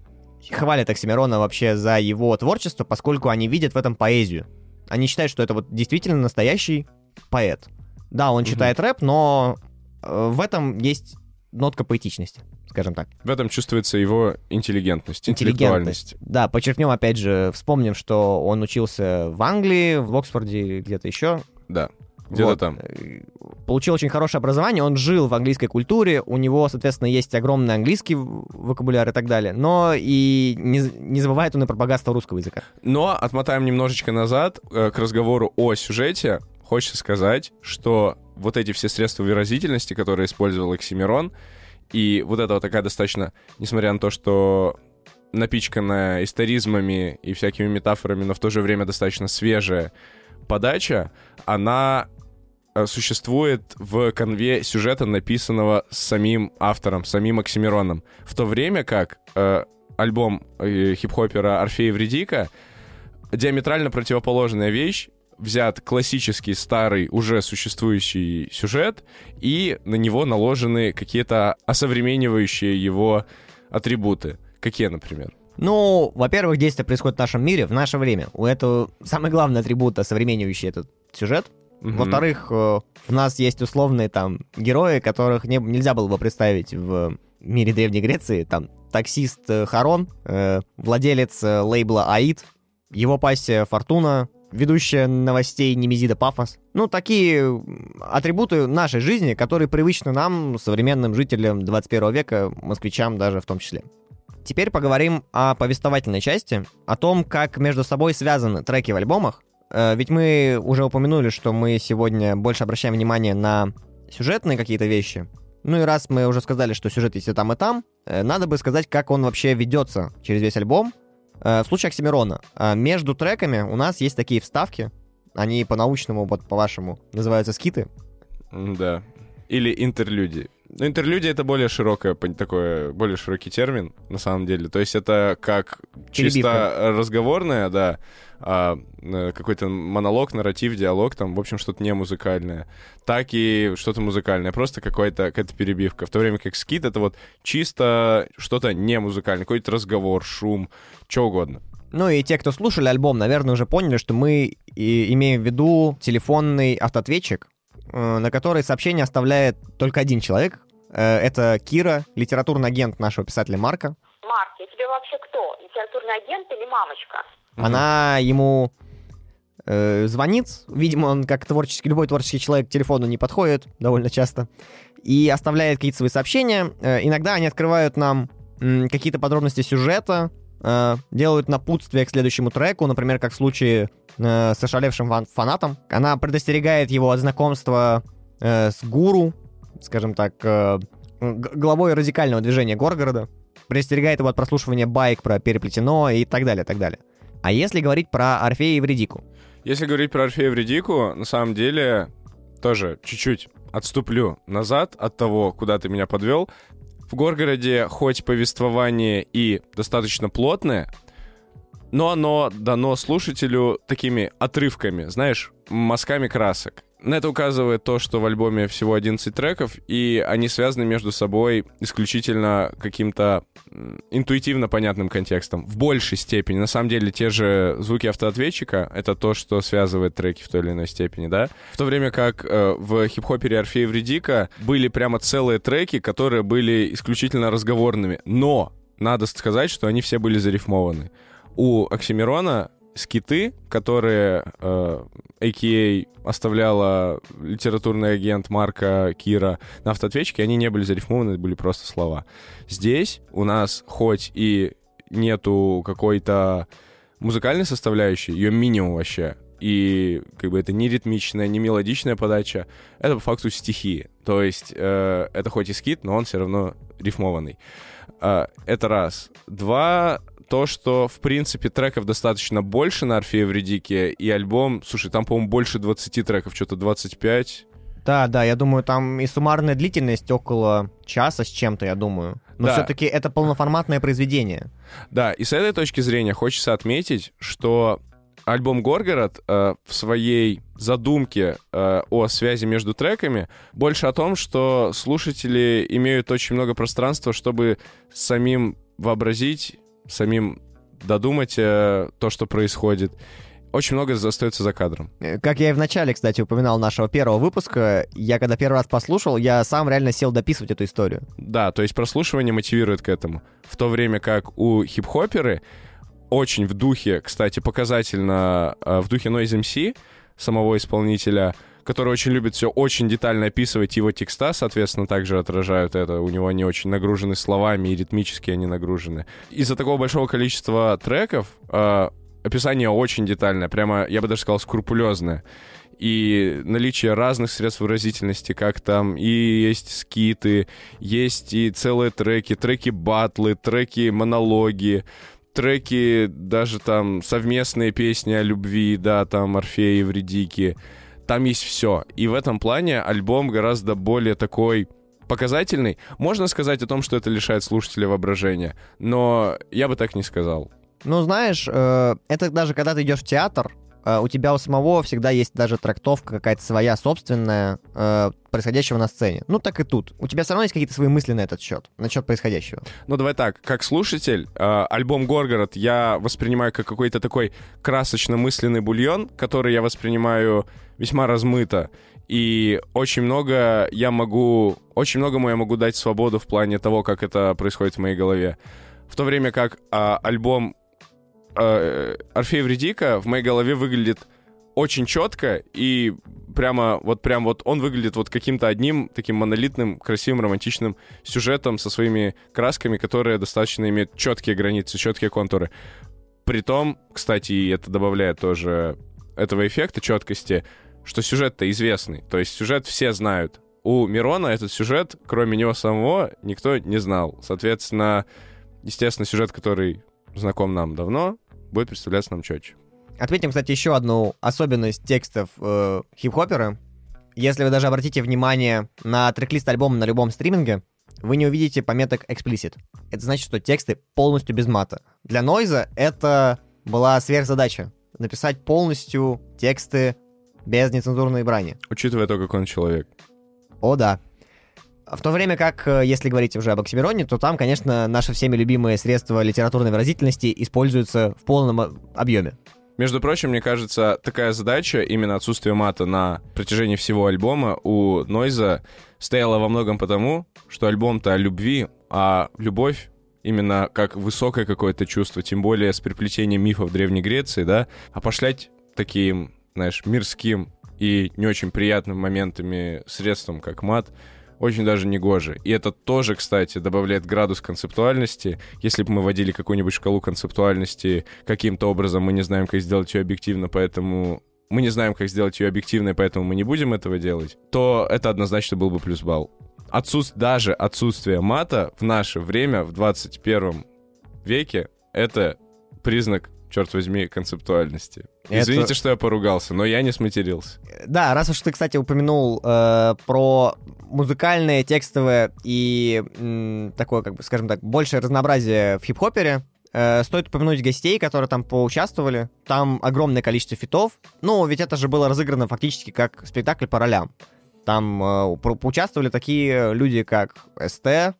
хвалят Оксимирона вообще за его творчество, поскольку они видят в этом поэзию. Они считают, что это вот действительно настоящий поэт. Да, он Мгм. читает рэп, но э, в этом есть нотка поэтичности, скажем так. В этом чувствуется его интеллигентность, интеллектуальность. Да, подчеркнем опять же, вспомним, что он учился в Англии, в Оксфорде или где-то еще. Да, где-то Вот. там. Э, Получил очень хорошее образование, он жил в английской культуре, у него, соответственно, есть огромный английский вокабуляр и так далее, но и не, не забывает он и про богатство русского языка. Но отмотаем немножечко назад э, к разговору о сюжете. Хочется сказать, что вот эти все средства выразительности, которые использовал Оксимирон, и вот эта вот такая достаточно, несмотря на то, что напичканная историзмами и всякими метафорами, но в то же время достаточно свежая подача, она существует в конве сюжета, написанного самим автором, самим Оксимироном. В то время как э, альбом э, хип-хопера Орфея Вредика диаметрально противоположная вещь, взят классический старый уже существующий сюжет, и на него наложены какие-то осовременивающие его атрибуты. Какие, например? Ну, во-первых, действие происходит в нашем мире, в наше время. У этого самый главный атрибут, осовременивающий этот сюжет. Мгм. Во-вторых, э, у нас есть условные там герои, которых не- нельзя было бы представить в мире Древней Греции. Там таксист э, Харон, э, владелец э, лейбла Аид, его пассия Фортуна, ведущая новостей Немезида Пафос. Ну, такие атрибуты нашей жизни, которые привычны нам, современным жителям 21 века, москвичам даже в том числе. Теперь поговорим о повествовательной части, о том, как между собой связаны треки в альбомах. Э, Ведь мы уже упомянули, что мы сегодня больше обращаем внимание на сюжетные какие-то вещи. Ну и раз мы уже сказали, что сюжет есть и там, и там, э, надо бы сказать, как он вообще ведется через весь альбом. Э, в случае Оксимирона, между треками у нас есть такие вставки, они по-научному, вот по-вашему, называются скиты. Да. Или интерлюдии. Ну, интерлюдия это более широкое, такой, более широкий термин, на самом деле. То есть это как чисто Перебивка. разговорное, да, а, э, какой-то монолог, нарратив, диалог, там, в общем, что-то не музыкальное, так и что-то музыкальное, просто какая-то какая перебивка. В то время как скит — это вот чисто что-то не музыкальное, какой-то разговор, шум, что угодно. Ну и те, кто слушали альбом, наверное, уже поняли, что мы и имеем в виду телефонный автоответчик, на который сообщение оставляет только один человек. Э, Это Кира, литературный агент нашего писателя Марка. Марк, я тебе вообще кто? Литературный агент или мамочка? Она ему э, звонит, видимо, он как творческий, любой творческий человек к телефону не подходит довольно часто, и оставляет какие-то свои сообщения. Э, иногда они открывают нам какие-то подробности сюжета, э, делают напутствие к следующему треку, например, как в случае э, с ошалевшим фан- фанатом. Она предостерегает его от знакомства э, с гуру, скажем так, э, главой радикального движения Горгорода, предостерегает его от прослушивания байк про переплетено и так далее, так далее. А если говорить про Орфея и Вредику? Если говорить про Орфея Вредику, на самом деле, тоже чуть-чуть отступлю назад от того, куда ты меня подвел. В Горгороде хоть повествование и достаточно плотное, но оно дано слушателю такими отрывками, знаешь, мазками красок. На это указывает то, что в альбоме всего 11 треков, и они связаны между собой исключительно каким-то интуитивно понятным контекстом. В большей степени. На самом деле, те же звуки автоответчика — это то, что связывает треки в той или иной степени, да? В то время как э, в хип-хопере Орфея Вредика были прямо целые треки, которые были исключительно разговорными. Но надо сказать, что они все были зарифмованы. У Оксимирона скиты, которые э, AKA оставляла литературный агент Марка Кира на автоответчике, они не были зарифмованы, это были просто слова. Здесь у нас хоть и нету какой-то музыкальной составляющей, ее минимум вообще, и как бы это не ритмичная, не мелодичная подача, это по факту стихи. То есть э, это хоть и скит, но он все равно рифмованный. Э, это раз. Два, то, что, в принципе, треков достаточно больше на Орфее Вредике, и альбом, слушай, там, по-моему, больше 20 треков, что-то 25. Да, да, я думаю, там и суммарная длительность около часа с чем-то, я думаю. Но Да. все-таки это полноформатное произведение. Да, и с этой точки зрения хочется отметить, что альбом «Горгород» э, в своей задумке э, о связи между треками больше о том, что слушатели имеют очень много пространства, чтобы самим вообразить, самим додумать э, то, что происходит. Очень много остается за кадром. Э, Как я и в начале, кстати, упоминал нашего первого выпуска, я когда первый раз послушал, я сам реально сел дописывать эту историю. Да, то есть прослушивание мотивирует к этому. В то время как у хип-хоперы очень в духе, кстати, показательно, э, в духе Noise MC, самого исполнителя, который очень любит все очень детально описывать, его текста, соответственно, также отражают это. У него они очень нагружены словами, и ритмически они нагружены. Из-за такого большого количества треков э, описание очень детальное, прямо, я бы даже сказал, скрупулезное. И наличие разных средств выразительности, как там и есть скиты, есть и целые треки, треки-батлы, треки-монологи, треки, даже там совместные песни о любви, да, там Орфея и Вредики. Там есть все. И в этом плане альбом гораздо более такой показательный. Можно сказать о том, что это лишает слушателя воображения, но я бы так не сказал. Ну, знаешь, э, это даже когда ты идешь в театр, у тебя у самого всегда есть даже трактовка какая-то своя, собственная, э, происходящего на сцене. Ну, так и тут. У тебя все равно есть какие-то свои мысли на этот счет, на счет происходящего. Ну, давай так, как слушатель, э, альбом «Горгород» я воспринимаю как какой-то такой красочно-мысленный бульон, который я воспринимаю весьма размыто. И очень много я могу... Очень многому я могу дать свободу в плане того, как это происходит в моей голове. В то время как а, альбом э, Орфей Вредика в моей голове выглядит очень четко и прямо вот прям вот он выглядит вот каким-то одним таким монолитным, красивым, романтичным сюжетом со своими красками, которые достаточно имеют четкие границы, четкие контуры. Притом, кстати, это добавляет тоже этого эффекта четкости, что сюжет-то известный. То есть сюжет все знают. У Мирона этот сюжет, кроме него самого, никто не знал. Соответственно, естественно, сюжет, который знаком нам давно, будет представляться нам четче. Отметим, кстати, еще одну особенность текстов э, хип-хопера. Если вы даже обратите внимание на трек-лист альбома на любом стриминге, вы не увидите пометок explicit. Это значит, что тексты полностью без мата. Для Нойза это была сверхзадача. Написать полностью тексты без нецензурной брани. Учитывая то, как он человек. О, да. В то время как, э, если говорить уже об Оксимироне, то там, конечно, наши всеми любимые средства литературной выразительности используются в полном э, объеме. Между прочим, мне кажется, такая задача, именно отсутствие мата на протяжении всего альбома у Нойза стояла во многом потому, что альбом-то о любви, а любовь именно как высокое какое-то чувство, тем более с приплетением мифов Древней Греции, да, а пошлять таким, знаешь, мирским и не очень приятным моментами средством, как мат, очень даже не гоже. И это тоже, кстати, добавляет градус концептуальности. Если бы мы вводили какую-нибудь шкалу концептуальности каким-то образом, мы не знаем, как сделать ее объективно, поэтому мы не знаем, как сделать ее объективной, поэтому мы не будем этого делать, то это однозначно был бы плюс балл. Отсутств... Даже отсутствие мата в наше время, в 21 веке, это признак черт возьми, концептуальности. Это- Извините, что я поругался, но я не сматерился. Да, раз уж ты, кстати, упомянул э, про музыкальное, текстовое и м, такое, как бы, скажем так, большее разнообразие в хип-хопере, э, стоит упомянуть гостей, которые там поучаствовали. Там огромное количество фитов. Ну, ведь это же было разыграно фактически как спектакль по ролям. Там э, поучаствовали такие люди, как СТ,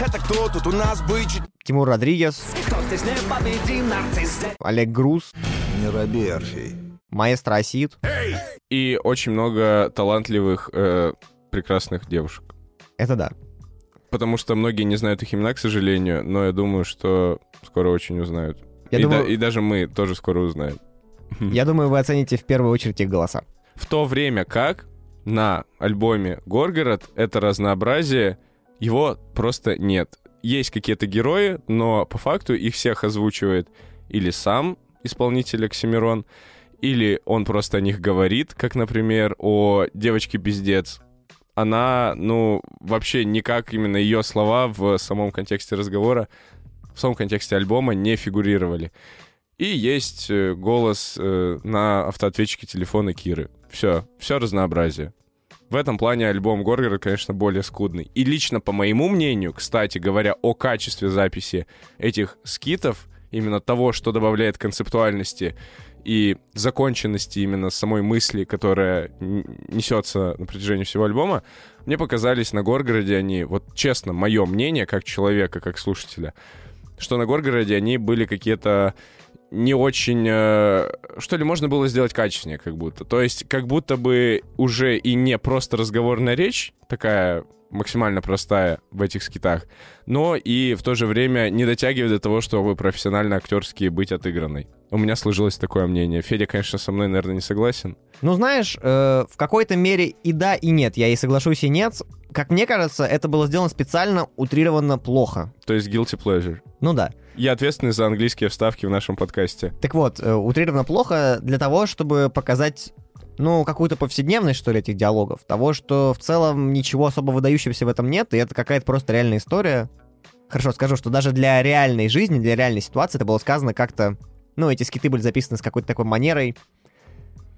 Это кто тут у нас бычит? Тимур Родригес, Кто здесь непобедим, нарцисс? Олег Груз, Не Орфей. маэстро Асид. И очень много талантливых, э, прекрасных девушек. Это да. Потому что многие не знают их имена, к сожалению, но я думаю, что скоро очень узнают. Я и, думаю- да- и даже мы тоже скоро узнаем. Я думаю, вы оцените в первую очередь их голоса. В то время как на альбоме «Горгород» это разнообразие, его просто нет. Есть какие-то герои, но по факту их всех озвучивает или сам исполнитель Оксимирон, или он просто о них говорит, как, например, о девочке-пиздец. Она, ну, вообще никак именно ее слова в самом контексте разговора, в самом контексте альбома не фигурировали. И есть э, голос э, на автоответчике телефона Киры. Все, все разнообразие. В этом плане альбом Горгора, конечно, более скудный. И лично, по моему мнению, кстати говоря, о качестве записи этих скитов, именно того, что добавляет концептуальности и законченности именно самой мысли, которая несется на протяжении всего альбома, мне показались на Горгороде они, вот честно, мое мнение, как человека, как слушателя, что на Горгороде они были какие-то не очень... э, что ли, можно было сделать качественнее, как будто. То есть, как будто бы уже и не просто разговорная речь, такая максимально простая в этих скитах, но и в то же время не дотягивает до того, чтобы профессионально актерски быть отыгранной. У меня сложилось такое мнение. Федя, конечно, со мной, наверное, не согласен. Ну, знаешь, э, в какой-то мере и да, и нет. Я и соглашусь, и нет. Как мне кажется, это было сделано специально, утрированно плохо. То есть guilty pleasure. Ну да. Я ответственный за английские вставки в нашем подкасте. Так вот, э, утрированно плохо для того, чтобы показать, ну, какую-то повседневность, что ли, этих диалогов. Того, что в целом ничего особо выдающегося в этом нет, и это какая-то просто реальная история. Хорошо, скажу, что даже для реальной жизни, для реальной ситуации это было сказано как-то... Ну, эти скиты были записаны с какой-то такой манерой,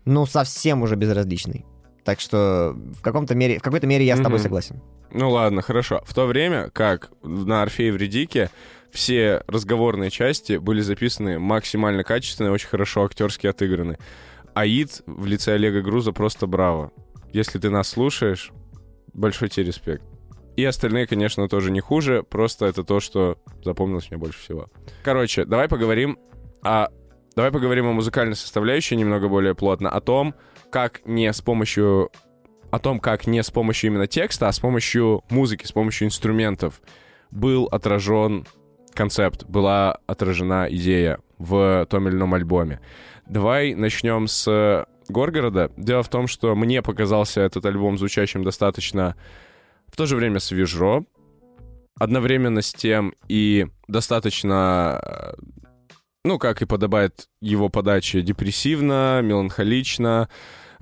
ну, совсем уже безразличной. Так что в каком-то мере, в какой-то мере я с тобой согласен. Ну ладно, хорошо. В то время, как на Орфее в Редике, все разговорные части были записаны максимально качественно и очень хорошо актерски отыграны. Аид в лице Олега Груза просто браво. Если ты нас слушаешь, большой тебе респект. И остальные, конечно, тоже не хуже, просто это то, что запомнилось мне больше всего. Короче, давай поговорим о... Давай поговорим о музыкальной составляющей немного более плотно, о том, как не с помощью о том, как не с помощью именно текста, а с помощью музыки, с помощью инструментов был отражен концепт, была отражена идея в том или ином альбоме. Давай начнем с Горгорода. Дело в том, что мне показался этот альбом звучащим достаточно в то же время свежо, одновременно с тем и достаточно, ну, как и подобает его подаче, депрессивно, меланхолично,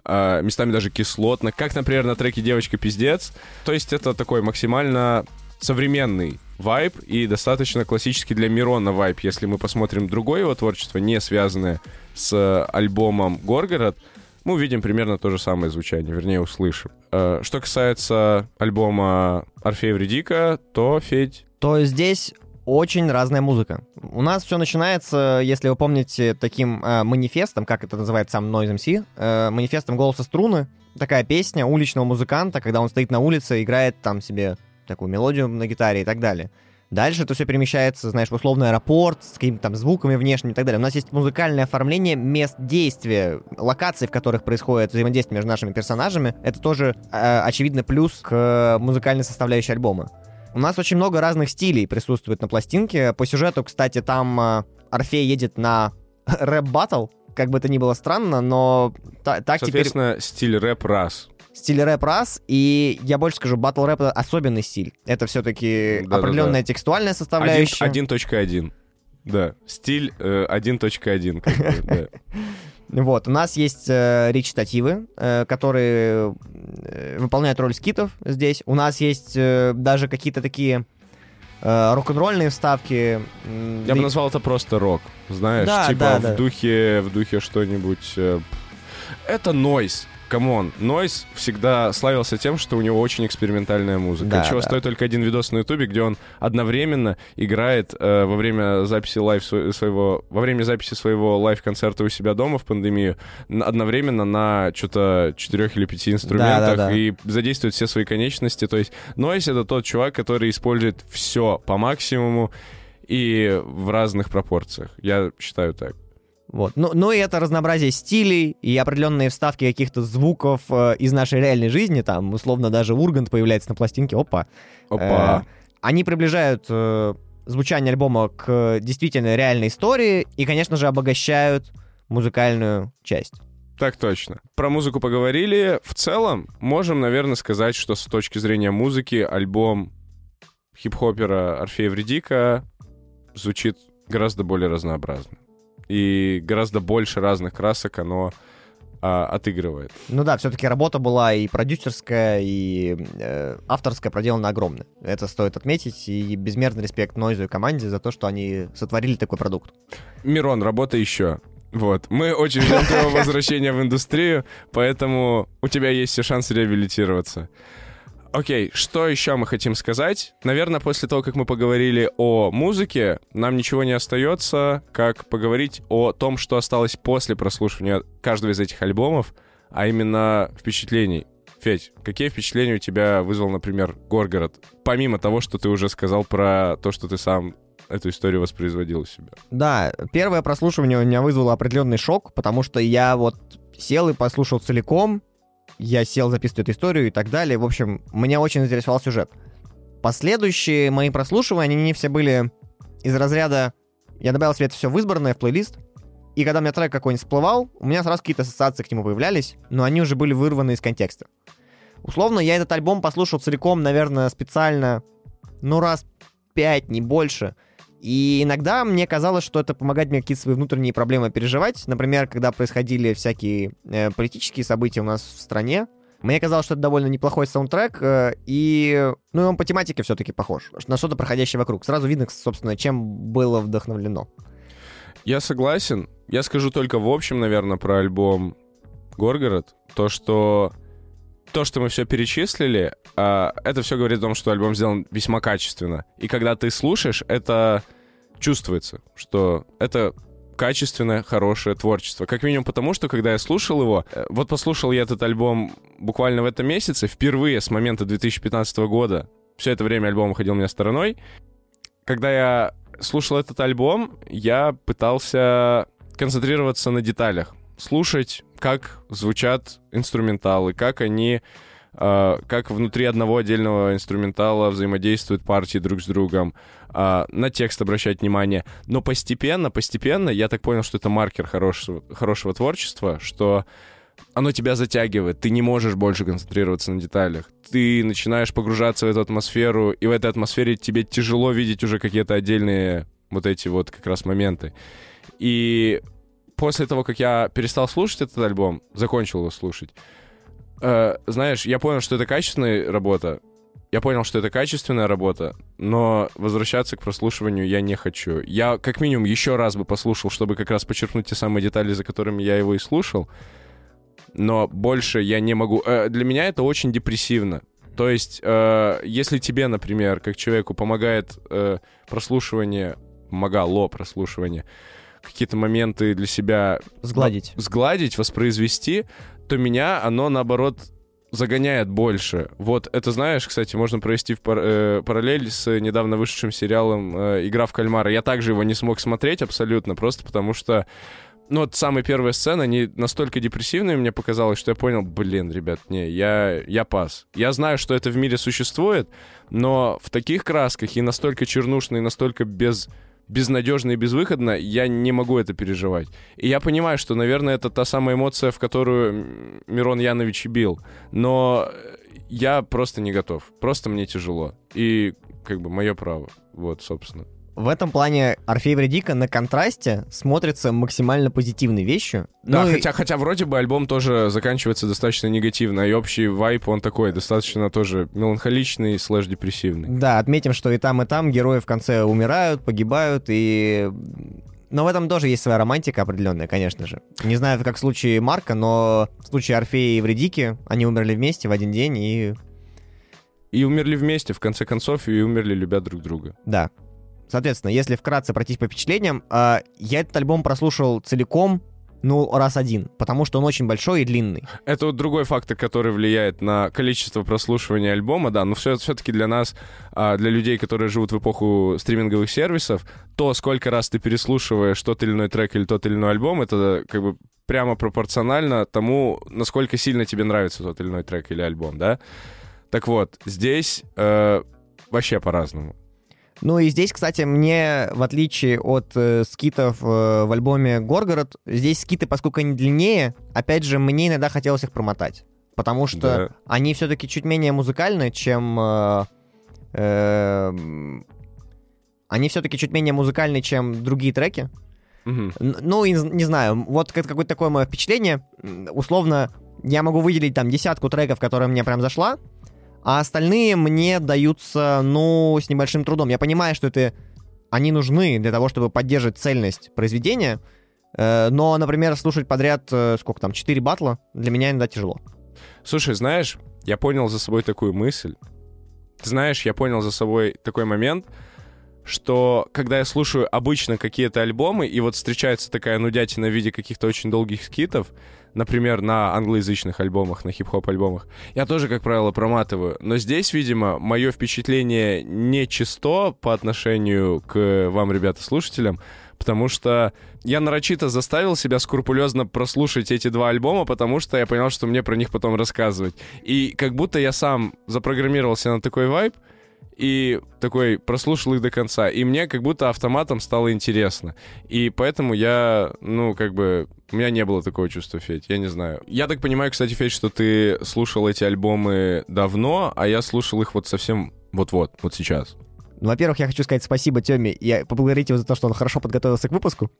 э, местами даже кислотно, как, например, на треке «Девочка пиздец». То есть это такой максимально современный вайб и достаточно классический для Мирона вайб. Если мы посмотрим другое его творчество, не связанное с альбомом «Горгород», мы увидим примерно то же самое звучание, вернее, услышим. Э, Что касается альбома «Орфея Вредика», то, Федь, то здесь очень разная музыка. У нас все начинается, если вы помните, таким э, манифестом, как это называет сам Noise MC, э, манифестом голоса струны. Такая песня уличного музыканта, когда он стоит на улице, играет там себе такую мелодию на гитаре и так далее. Дальше это все перемещается, знаешь, в условный аэропорт с какими-то там звуками внешними и так далее. У нас есть музыкальное оформление мест действия, локаций, в которых происходит взаимодействие между нашими персонажами. Это тоже э, очевидный плюс к музыкальной составляющей альбома. У нас очень много разных стилей присутствует на пластинке. По сюжету, кстати, там э, Орфей едет на рэп-баттл. Как бы это ни было странно, но та- так теперь соответственно, стиль рэп раз. стиль рэп раз, и я больше скажу, батл рэп это особенный стиль. Это все-таки Да-да-да. определенная текстуальная составляющая. 1.1. Да, стиль э, 1.1. как бы, да. Вот, у нас есть э, речитативы, э, которые э, выполняют роль скитов здесь. У нас есть э, даже какие-то такие э, рок-н-ролльные вставки. Я бы назвал это просто рок, знаешь, Да, типа да, в да. духе, в духе что-нибудь. э, Это Нойз. Come on, Нойз всегда славился тем, что у него очень экспериментальная музыка. Да, Чего да. стоит только один видос на Ютубе, где он одновременно играет э, во время записи live сво- своего во время записи своего live -концерта у себя дома в пандемию одновременно на что-то четырех или пяти инструментах да. и задействует все свои конечности. То есть Нойз это тот чувак, который использует все по максимуму и в разных пропорциях. Я считаю так. Вот. Ну, ну и это разнообразие стилей и определенные вставки каких-то звуков э, из нашей реальной жизни. Там, условно, даже Ургант появляется на пластинке. Опа. Опа. Э, они приближают э, звучание альбома к действительно реальной истории и, конечно же, обогащают музыкальную часть. Так точно. Про музыку поговорили. В целом, можем, наверное, сказать, что с точки зрения музыки альбом хип-хопера Орфея Вредика звучит гораздо более разнообразно. И гораздо больше разных красок оно а, отыгрывает. Ну да, все-таки работа была и продюсерская, и э, авторская проделана огромная. Это стоит отметить, и безмерный респект Нойзу и команде за то, что они сотворили такой продукт. Мирон, работа еще. Вот. Мы очень ждем твоего возвращения в индустрию, поэтому у тебя есть все шансы реабилитироваться. Окей, что еще мы хотим сказать? Наверное, после того, как мы поговорили о музыке, нам ничего не остается, как поговорить о том, что осталось после прослушивания каждого из этих альбомов, а именно впечатлений. Федь, какие впечатления у тебя вызвал, например, Горгород? Помимо того, что ты уже сказал про то, что ты сам эту историю воспроизводил у себя. Да, первое прослушивание у меня вызвало определенный шок, потому что я вот сел и послушал целиком, я сел записывать эту историю и так далее. В общем, меня очень заинтересовал сюжет. Последующие мои прослушивания, они все были из разряда... Я добавил себе это все в избранное, в плейлист, и когда у меня трек какой-нибудь всплывал, у меня сразу какие-то ассоциации к нему появлялись, но они уже были вырваны из контекста. Условно, я этот альбом послушал целиком, наверное, специально, ну, раз пять, не больше. И иногда мне казалось, что это помогает мне какие-то свои внутренние проблемы переживать. Например, когда происходили всякие э, политические события у нас в стране, мне казалось, что это довольно неплохой саундтрек, э, и ну, и он по тематике все-таки похож, на что-то проходящее вокруг. Сразу видно, собственно, чем было вдохновлено. Я согласен. Я скажу только в общем, наверное, про альбом Горгород. То, что то, что мы все перечислили, а, это все говорит о том, что альбом сделан весьма качественно. И когда ты слушаешь, это чувствуется, что это качественное, хорошее творчество. Как минимум потому, что когда я слушал его, э, вот послушал я этот альбом буквально в этом месяце, впервые с момента 2015 года, все это время альбом уходил у меня стороной. Когда я слушал этот альбом, я пытался концентрироваться на деталях, слушать, как звучат инструменталы, как они, э, как внутри одного отдельного инструментала взаимодействуют партии друг с другом, э, на текст обращать внимание. Но постепенно, постепенно, я так понял, что это маркер хорошего, хорошего творчества, что оно тебя затягивает, ты не можешь больше концентрироваться на деталях. Ты начинаешь погружаться в эту атмосферу, и в этой атмосфере тебе тяжело видеть уже какие-то отдельные вот эти вот как раз моменты. И после того, как я перестал слушать этот альбом, закончил его слушать, э, знаешь, я понял, что это качественная работа. Я понял, что это качественная работа, но возвращаться к прослушиванию я не хочу. Я как минимум еще раз бы послушал, чтобы как раз подчеркнуть те самые детали, за которыми я его и слушал. Но больше я не могу. Э, для меня это очень депрессивно. То есть, э, если тебе, например, как человеку помогает э, прослушивание, помогало прослушивание, какие-то моменты для себя Сгладить. сгладить, воспроизвести, то меня оно, наоборот, загоняет больше. Вот это, знаешь, кстати, можно провести в пар- э, параллель с недавно вышедшим сериалом э, «Игра в кальмара». Я также его не смог смотреть абсолютно, просто потому что ну, вот самая первая сцена, они настолько депрессивные, мне показалось, что я понял, блин, ребят, не, я, я пас. Я знаю, что это в мире существует, но в таких красках и настолько чернушно, и настолько без безнадежно и безвыходно, я не могу это переживать. И я понимаю, что, наверное, это та самая эмоция, в которую Мирон Янович и бил. Но я просто не готов. Просто мне тяжело. И как бы мое право. Вот, собственно. В этом плане Орфей Вредика на контрасте смотрится максимально позитивной вещью. Да, Ну и- хотя, хотя вроде бы альбом тоже заканчивается достаточно негативно, и общий вайп, он такой, достаточно тоже меланхоличный слэш депрессивный. Да, отметим, что и там, и там герои в конце умирают, погибают, и... Но в этом тоже есть своя романтика определенная, конечно же. Не знаю, как в случае Марка, но в случае Орфея и Вредики они умерли вместе в один день, и И умерли вместе, в конце концов, и умерли любя друг друга. да. Соответственно, если вкратце пройтись по впечатлениям, а, я этот альбом прослушал целиком, ну, раз один, потому что он очень большой и длинный. Это вот другой фактор, который влияет на количество прослушивания альбома, да, но все, все-таки для нас, а, для людей, которые живут в эпоху стриминговых сервисов, то, сколько раз ты переслушиваешь тот или иной трек или тот или иной альбом, это как бы прямо пропорционально тому, насколько сильно тебе нравится тот или иной трек или альбом, да? Так вот, здесь э, вообще по-разному. Ну и здесь, кстати, мне, в отличие от э, скитов э, в альбоме «Горгород», здесь скиты, поскольку они длиннее, опять же, мне иногда хотелось их промотать. Потому что Да. они все-таки чуть менее музыкальны, чем... э, э, они все-таки чуть менее музыкальны, чем другие треки. Н- Ну, и не знаю, вот как- какое-то такое мое впечатление. Условно, я могу выделить там десятку треков, которая мне прям зашла, а остальные мне даются, ну, с небольшим трудом. Я понимаю, что это они нужны для того, чтобы поддерживать цельность произведения, э, но, например, слушать подряд, э, сколько там, 4 батла, для меня иногда тяжело. Слушай, знаешь, я понял за собой такую мысль. Ты знаешь, я понял за собой такой момент, что когда я слушаю обычно какие-то альбомы, и вот встречается такая нудятина в виде каких-то очень долгих скитов, например, на англоязычных альбомах, на хип-хоп альбомах, я тоже, как правило, проматываю. Но здесь, видимо, мое впечатление не чисто по отношению к вам, ребята, слушателям, потому что я нарочито заставил себя скрупулезно прослушать эти два альбома, потому что я понял, что мне про них потом рассказывать. И как будто я сам запрограммировался на такой вайб, и такой прослушал их до конца. И мне как будто автоматом стало интересно. И поэтому я, ну, как бы, у меня не было такого чувства, Федь, я не знаю. Я так понимаю, кстати, Федь, что ты слушал эти альбомы давно, а я слушал их вот совсем вот-вот, вот сейчас. Ну, во-первых, я хочу сказать спасибо Тёме и поблагодарить его за то, что он хорошо подготовился к выпуску.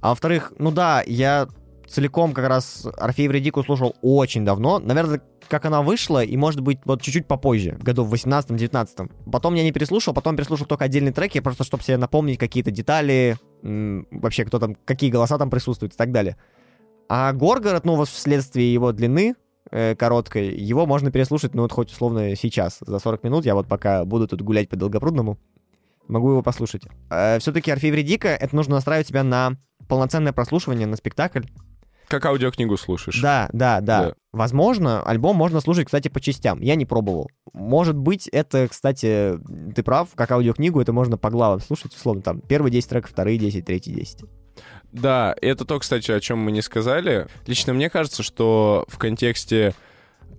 А во-вторых, ну да, я целиком как раз Орфей Вредику слушал очень давно. Наверное, как она вышла, и, может быть, вот чуть-чуть попозже, году в 18-19. Потом я не переслушал, потом переслушал только отдельные треки, просто чтобы себе напомнить какие-то детали, вообще кто там, какие голоса там присутствуют и так далее. А Горгород, ну, вот вследствие его длины, э, короткой, его можно переслушать, ну, вот хоть условно сейчас, за 40 минут, я вот пока буду тут гулять по Долгопрудному, могу его послушать. все-таки Орфей Вредика, это нужно настраивать себя на полноценное прослушивание, на спектакль. Как аудиокнигу слушаешь. Да, да, да, Да. Возможно, альбом можно слушать, кстати, по частям. Я не пробовал. Может быть, это, кстати, ты прав, как аудиокнигу, это можно по главам слушать, условно, там, первые 10 треков, вторые 10, третьи 10. Да, это то, кстати, о чем мы не сказали. Лично мне кажется, что в контексте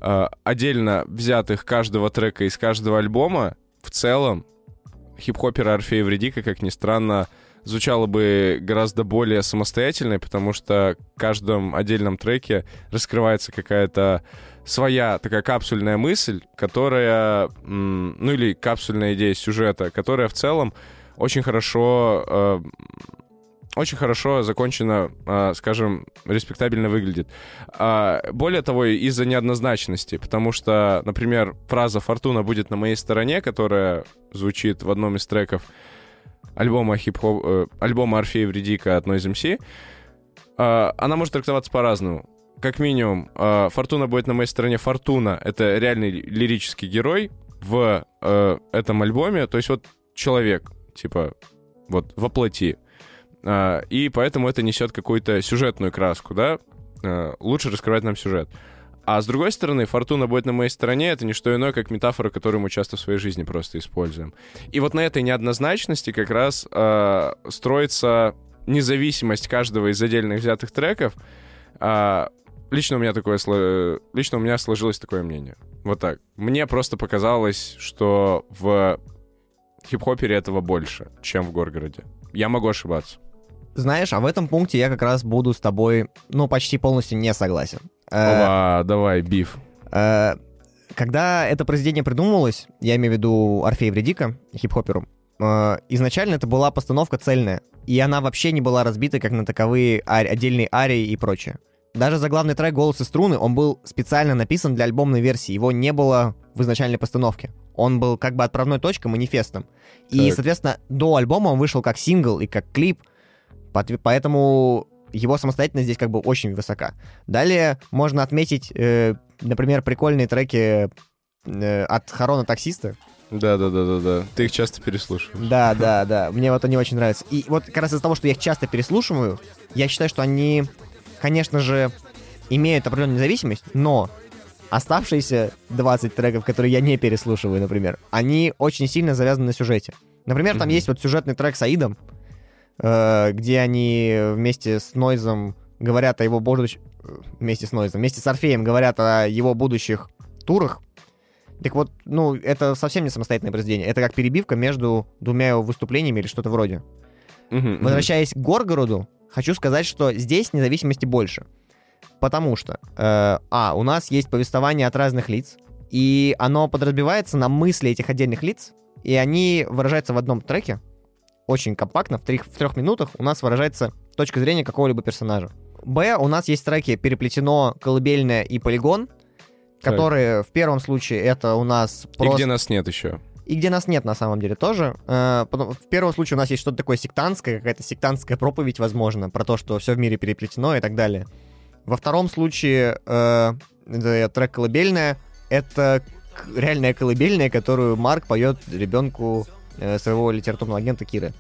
э, отдельно взятых каждого трека из каждого альбома, в целом, хип-хопера Орфея Вредика, как ни странно, звучало бы гораздо более самостоятельной, потому что в каждом отдельном треке раскрывается какая-то своя такая капсульная мысль, которая, ну или капсульная идея сюжета, которая в целом очень хорошо э, очень хорошо закончено, а, скажем, респектабельно выглядит. А, более того, из-за неоднозначности, потому что, например, фраза «Фортуна будет на моей стороне», которая звучит в одном из треков альбома хип-хоп, э, альбома Орфея Вредика от Noise MC, а, она может трактоваться по-разному. Как минимум, а, Фортуна будет на моей стороне. Фортуна — это реальный лирический герой в э, этом альбоме. То есть вот человек, типа, вот, воплоти. А, и поэтому это несет какую-то сюжетную краску, да? А, лучше раскрывать нам сюжет. А с другой стороны, фортуна будет на моей стороне, это не что иное, как метафора, которую мы часто в своей жизни просто используем. И вот на этой неоднозначности как раз э, строится независимость каждого из отдельных взятых треков. Э, лично у меня такое, лично у меня сложилось такое мнение. Вот так. Мне просто показалось, что в хип-хопере этого больше, чем в Горгороде. Я могу ошибаться. Знаешь, а в этом пункте я как раз буду с тобой, ну, почти полностью не согласен. Ова, э, давай, биф. Э, когда это произведение придумывалось, я имею в виду Орфея Вредика, хип-хоперу, э, изначально это была постановка цельная, и она вообще не была разбита как на таковые отдельные арии и прочее. Даже заглавный трек «Голос и струны», он был специально написан для альбомной версии, его не было в изначальной постановке. Он был как бы отправной точкой, манифестом. И, так. соответственно, до альбома он вышел как сингл и как клип, Поэтому его самостоятельность здесь как бы очень высока. Далее можно отметить, э, например, прикольные треки э, от Харона Таксиста. Да, да, да, да, да. Ты их часто переслушиваешь. Да, да, да. Мне вот они очень нравятся. И вот как раз из-за того, что я их часто переслушиваю, я считаю, что они, конечно же, имеют определенную независимость, но оставшиеся 20 треков, которые я не переслушиваю, например, они очень сильно завязаны на сюжете. Например, там mm-hmm. есть вот сюжетный трек с Аидом, где они вместе с Нойзом говорят о его будущем... Вместе с Нойзом, вместе с Орфеем говорят о его будущих турах. Так вот, ну, это совсем не самостоятельное произведение. Это как перебивка между двумя его выступлениями или что-то вроде. Uh-huh, Возвращаясь к Горгороду, хочу сказать, что здесь независимости больше. Потому что, э, а, у нас есть повествование от разных лиц, и оно подразбивается на мысли этих отдельных лиц, и они выражаются в одном треке, очень компактно, в трех, в трех минутах у нас выражается точка зрения какого-либо персонажа. Б, у нас есть треки «Переплетено», «Колыбельное» и «Полигон», которые так. в первом случае это у нас просто... И где нас нет еще. И где нас нет, на самом деле, тоже. Э, в первом случае у нас есть что-то такое сектантское, какая-то сектантская проповедь, возможно, про то, что все в мире переплетено и так далее. Во втором случае э, трек «Колыбельная» — это реальная колыбельная, которую Марк поет ребенку Э, своего литературного агента Киры.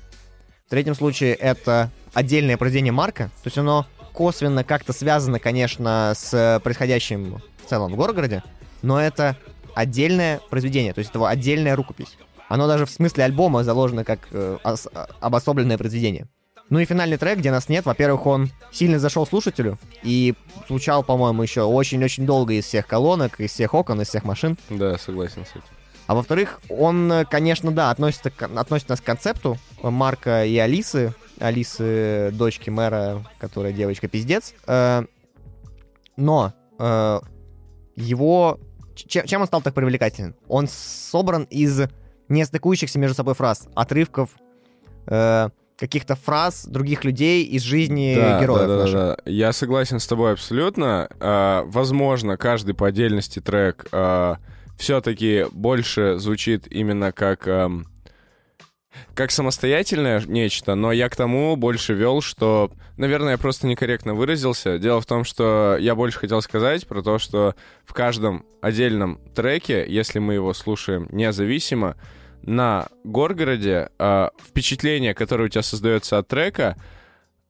В третьем случае это отдельное произведение Марка, то есть оно косвенно как-то связано, конечно, с происходящим в целом в Горгороде, но это отдельное произведение, то есть это отдельная рукопись. Оно даже в смысле альбома заложено как э, ос- обособленное произведение. Ну и финальный трек, где нас нет, во-первых, он сильно зашел слушателю и звучал, по-моему, еще очень-очень долго из всех колонок, из всех окон, из всех машин. Да, согласен с этим. А во-вторых, он, э, конечно, да, относится, относит нас к концепту Марка и Алисы. Алисы, дочки мэра, которая девочка пиздец. Э, но э, его... Чем, он стал так привлекателен? Он собран из не стыкующихся между собой фраз, отрывков, каких-то фраз других людей из жизни да, героев да, да, наших. Да, да. Я согласен с тобой абсолютно. возможно, каждый по отдельности трек все-таки больше звучит именно как... Эм, как самостоятельное нечто, но я к тому больше вел, что, наверное, я просто некорректно выразился. Дело в том, что я больше хотел сказать про то, что в каждом отдельном треке, если мы его слушаем независимо, на Горгороде э, впечатление, которое у тебя создается от трека,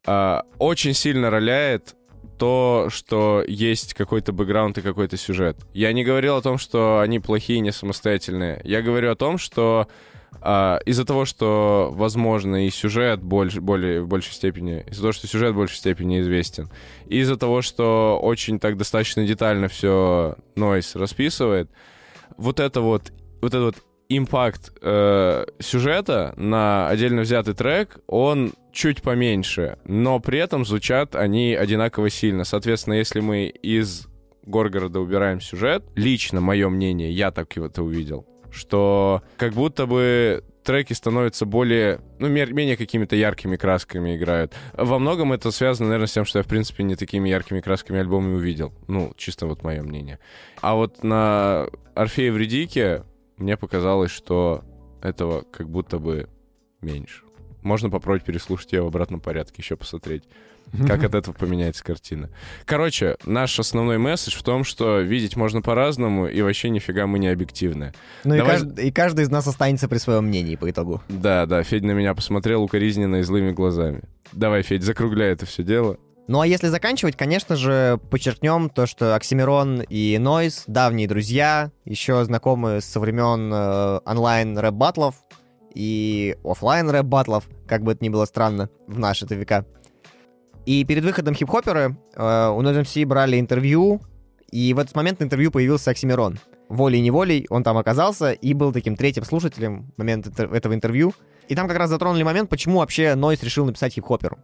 э, очень сильно роляет то, что есть какой-то бэкграунд и какой-то сюжет. Я не говорил о том, что они плохие, не самостоятельные. Я говорю о том, что а, из-за того, что, возможно, и сюжет больше, более, в большей степени, из-за того, что сюжет в большей степени известен, из-за того, что очень так достаточно детально все Нойс расписывает, вот это вот, вот это вот импакт э, сюжета на отдельно взятый трек, он чуть поменьше, но при этом звучат они одинаково сильно. Соответственно, если мы из Горгорода убираем сюжет, лично мое мнение, я так его это увидел, что как будто бы треки становятся более, ну, менее какими-то яркими красками играют. Во многом это связано, наверное, с тем, что я, в принципе, не такими яркими красками альбомы увидел. Ну, чисто вот мое мнение. А вот на Орфее в Редике мне показалось, что этого как будто бы меньше. Можно попробовать переслушать ее в обратном порядке, еще посмотреть, как от этого поменяется картина. Короче, наш основной месседж в том, что видеть можно по-разному, и вообще нифига мы не объективны. Ну и, Давай- кажд- и каждый из нас останется при своем мнении по итогу. Да, да, Федя на меня посмотрел укоризненно и злыми глазами. Давай, Федь, закругляй это все дело. Ну а если заканчивать, конечно же, подчеркнем то, что Оксимирон и Нойз давние друзья, еще знакомы со времен э, онлайн рэп-баттлов и оффлайн рэп-баттлов, как бы это ни было странно, в наши-то века. И перед выходом хип-хоперы э, у Noize MC брали интервью, и в этот момент на интервью появился Оксимирон. Волей-неволей он там оказался и был таким третьим слушателем в момент это- этого интервью. И там как раз затронули момент, почему вообще Нойз решил написать хип-хоперу.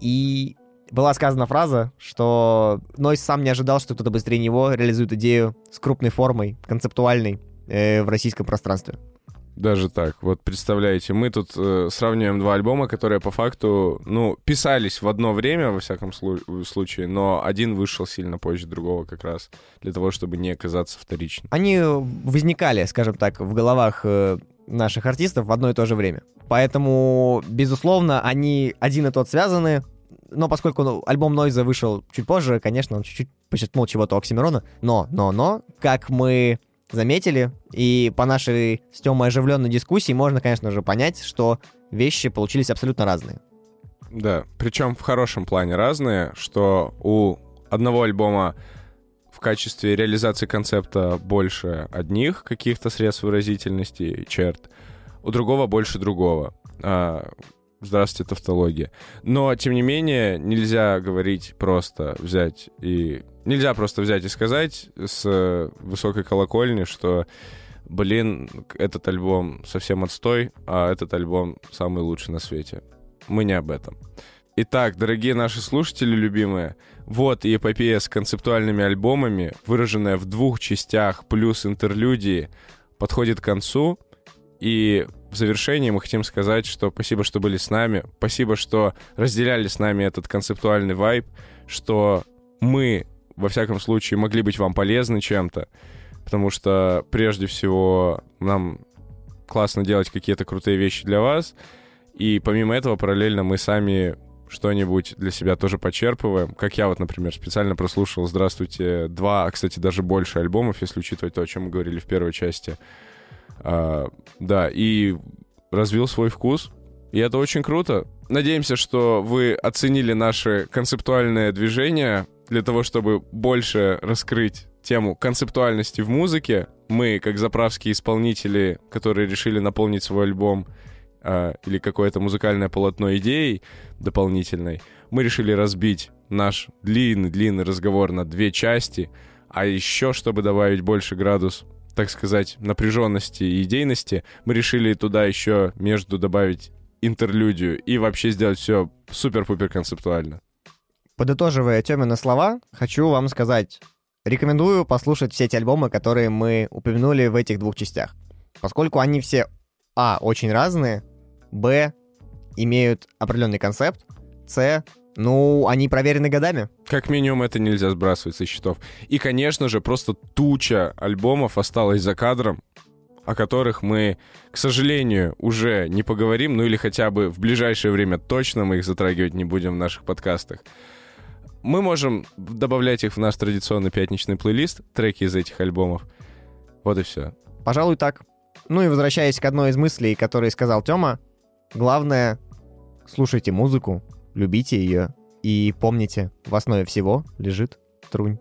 И была сказана фраза, что Нойз сам не ожидал, что кто-то быстрее него реализует идею с крупной формой, концептуальной э, в российском пространстве. Даже так. Вот представляете, мы тут э, сравниваем два альбома, которые по факту, ну, писались в одно время, во всяком слу- случае, но один вышел сильно позже другого как раз, для того, чтобы не оказаться вторичным. Они возникали, скажем так, в головах э, наших артистов в одно и то же время. Поэтому, безусловно, они один и тот связаны. Но поскольку ну, альбом Нойза вышел чуть позже, конечно, он чуть-чуть подчеркнул чего-то Оксимирона. Но, но, но, как мы заметили, и по нашей с Тёмой оживленной дискуссии можно, конечно же, понять, что вещи получились абсолютно разные. Да, причем в хорошем плане разные, что у одного альбома в качестве реализации концепта больше одних каких-то средств выразительности, черт, у другого больше другого. А, здравствуйте, тавтология. Но, тем не менее, нельзя говорить просто взять и... Нельзя просто взять и сказать с э, высокой колокольни, что, блин, этот альбом совсем отстой, а этот альбом самый лучший на свете. Мы не об этом. Итак, дорогие наши слушатели любимые, вот и эпопея с концептуальными альбомами, выраженная в двух частях плюс интерлюдии, подходит к концу. И в завершении мы хотим сказать, что спасибо, что были с нами, спасибо, что разделяли с нами этот концептуальный вайб, что мы, во всяком случае, могли быть вам полезны чем-то, потому что прежде всего нам классно делать какие-то крутые вещи для вас, и помимо этого параллельно мы сами что-нибудь для себя тоже почерпываем. Как я вот, например, специально прослушал «Здравствуйте» два, а, кстати, даже больше альбомов, если учитывать то, о чем мы говорили в первой части. А, да, и развил свой вкус. И это очень круто. Надеемся, что вы оценили наше концептуальное движение для того, чтобы больше раскрыть тему концептуальности в музыке. Мы, как заправские исполнители, которые решили наполнить свой альбом а, или какое-то музыкальное полотно идеей дополнительной, мы решили разбить наш длинный-длинный разговор на две части, а еще, чтобы добавить больше градус, так сказать, напряженности и идейности, мы решили туда еще между добавить интерлюдию и вообще сделать все супер-пупер концептуально. Подытоживая Тёмины слова, хочу вам сказать, рекомендую послушать все эти альбомы, которые мы упомянули в этих двух частях. Поскольку они все, а, очень разные, б, имеют определенный концепт, с, ну, они проверены годами. Как минимум это нельзя сбрасывать со счетов. И, конечно же, просто туча альбомов осталась за кадром, о которых мы, к сожалению, уже не поговорим, ну или хотя бы в ближайшее время точно мы их затрагивать не будем в наших подкастах. Мы можем добавлять их в наш традиционный пятничный плейлист, треки из этих альбомов. Вот и все. Пожалуй, так. Ну и возвращаясь к одной из мыслей, которые сказал Тёма, главное, слушайте музыку, любите ее и помните, в основе всего лежит трунь.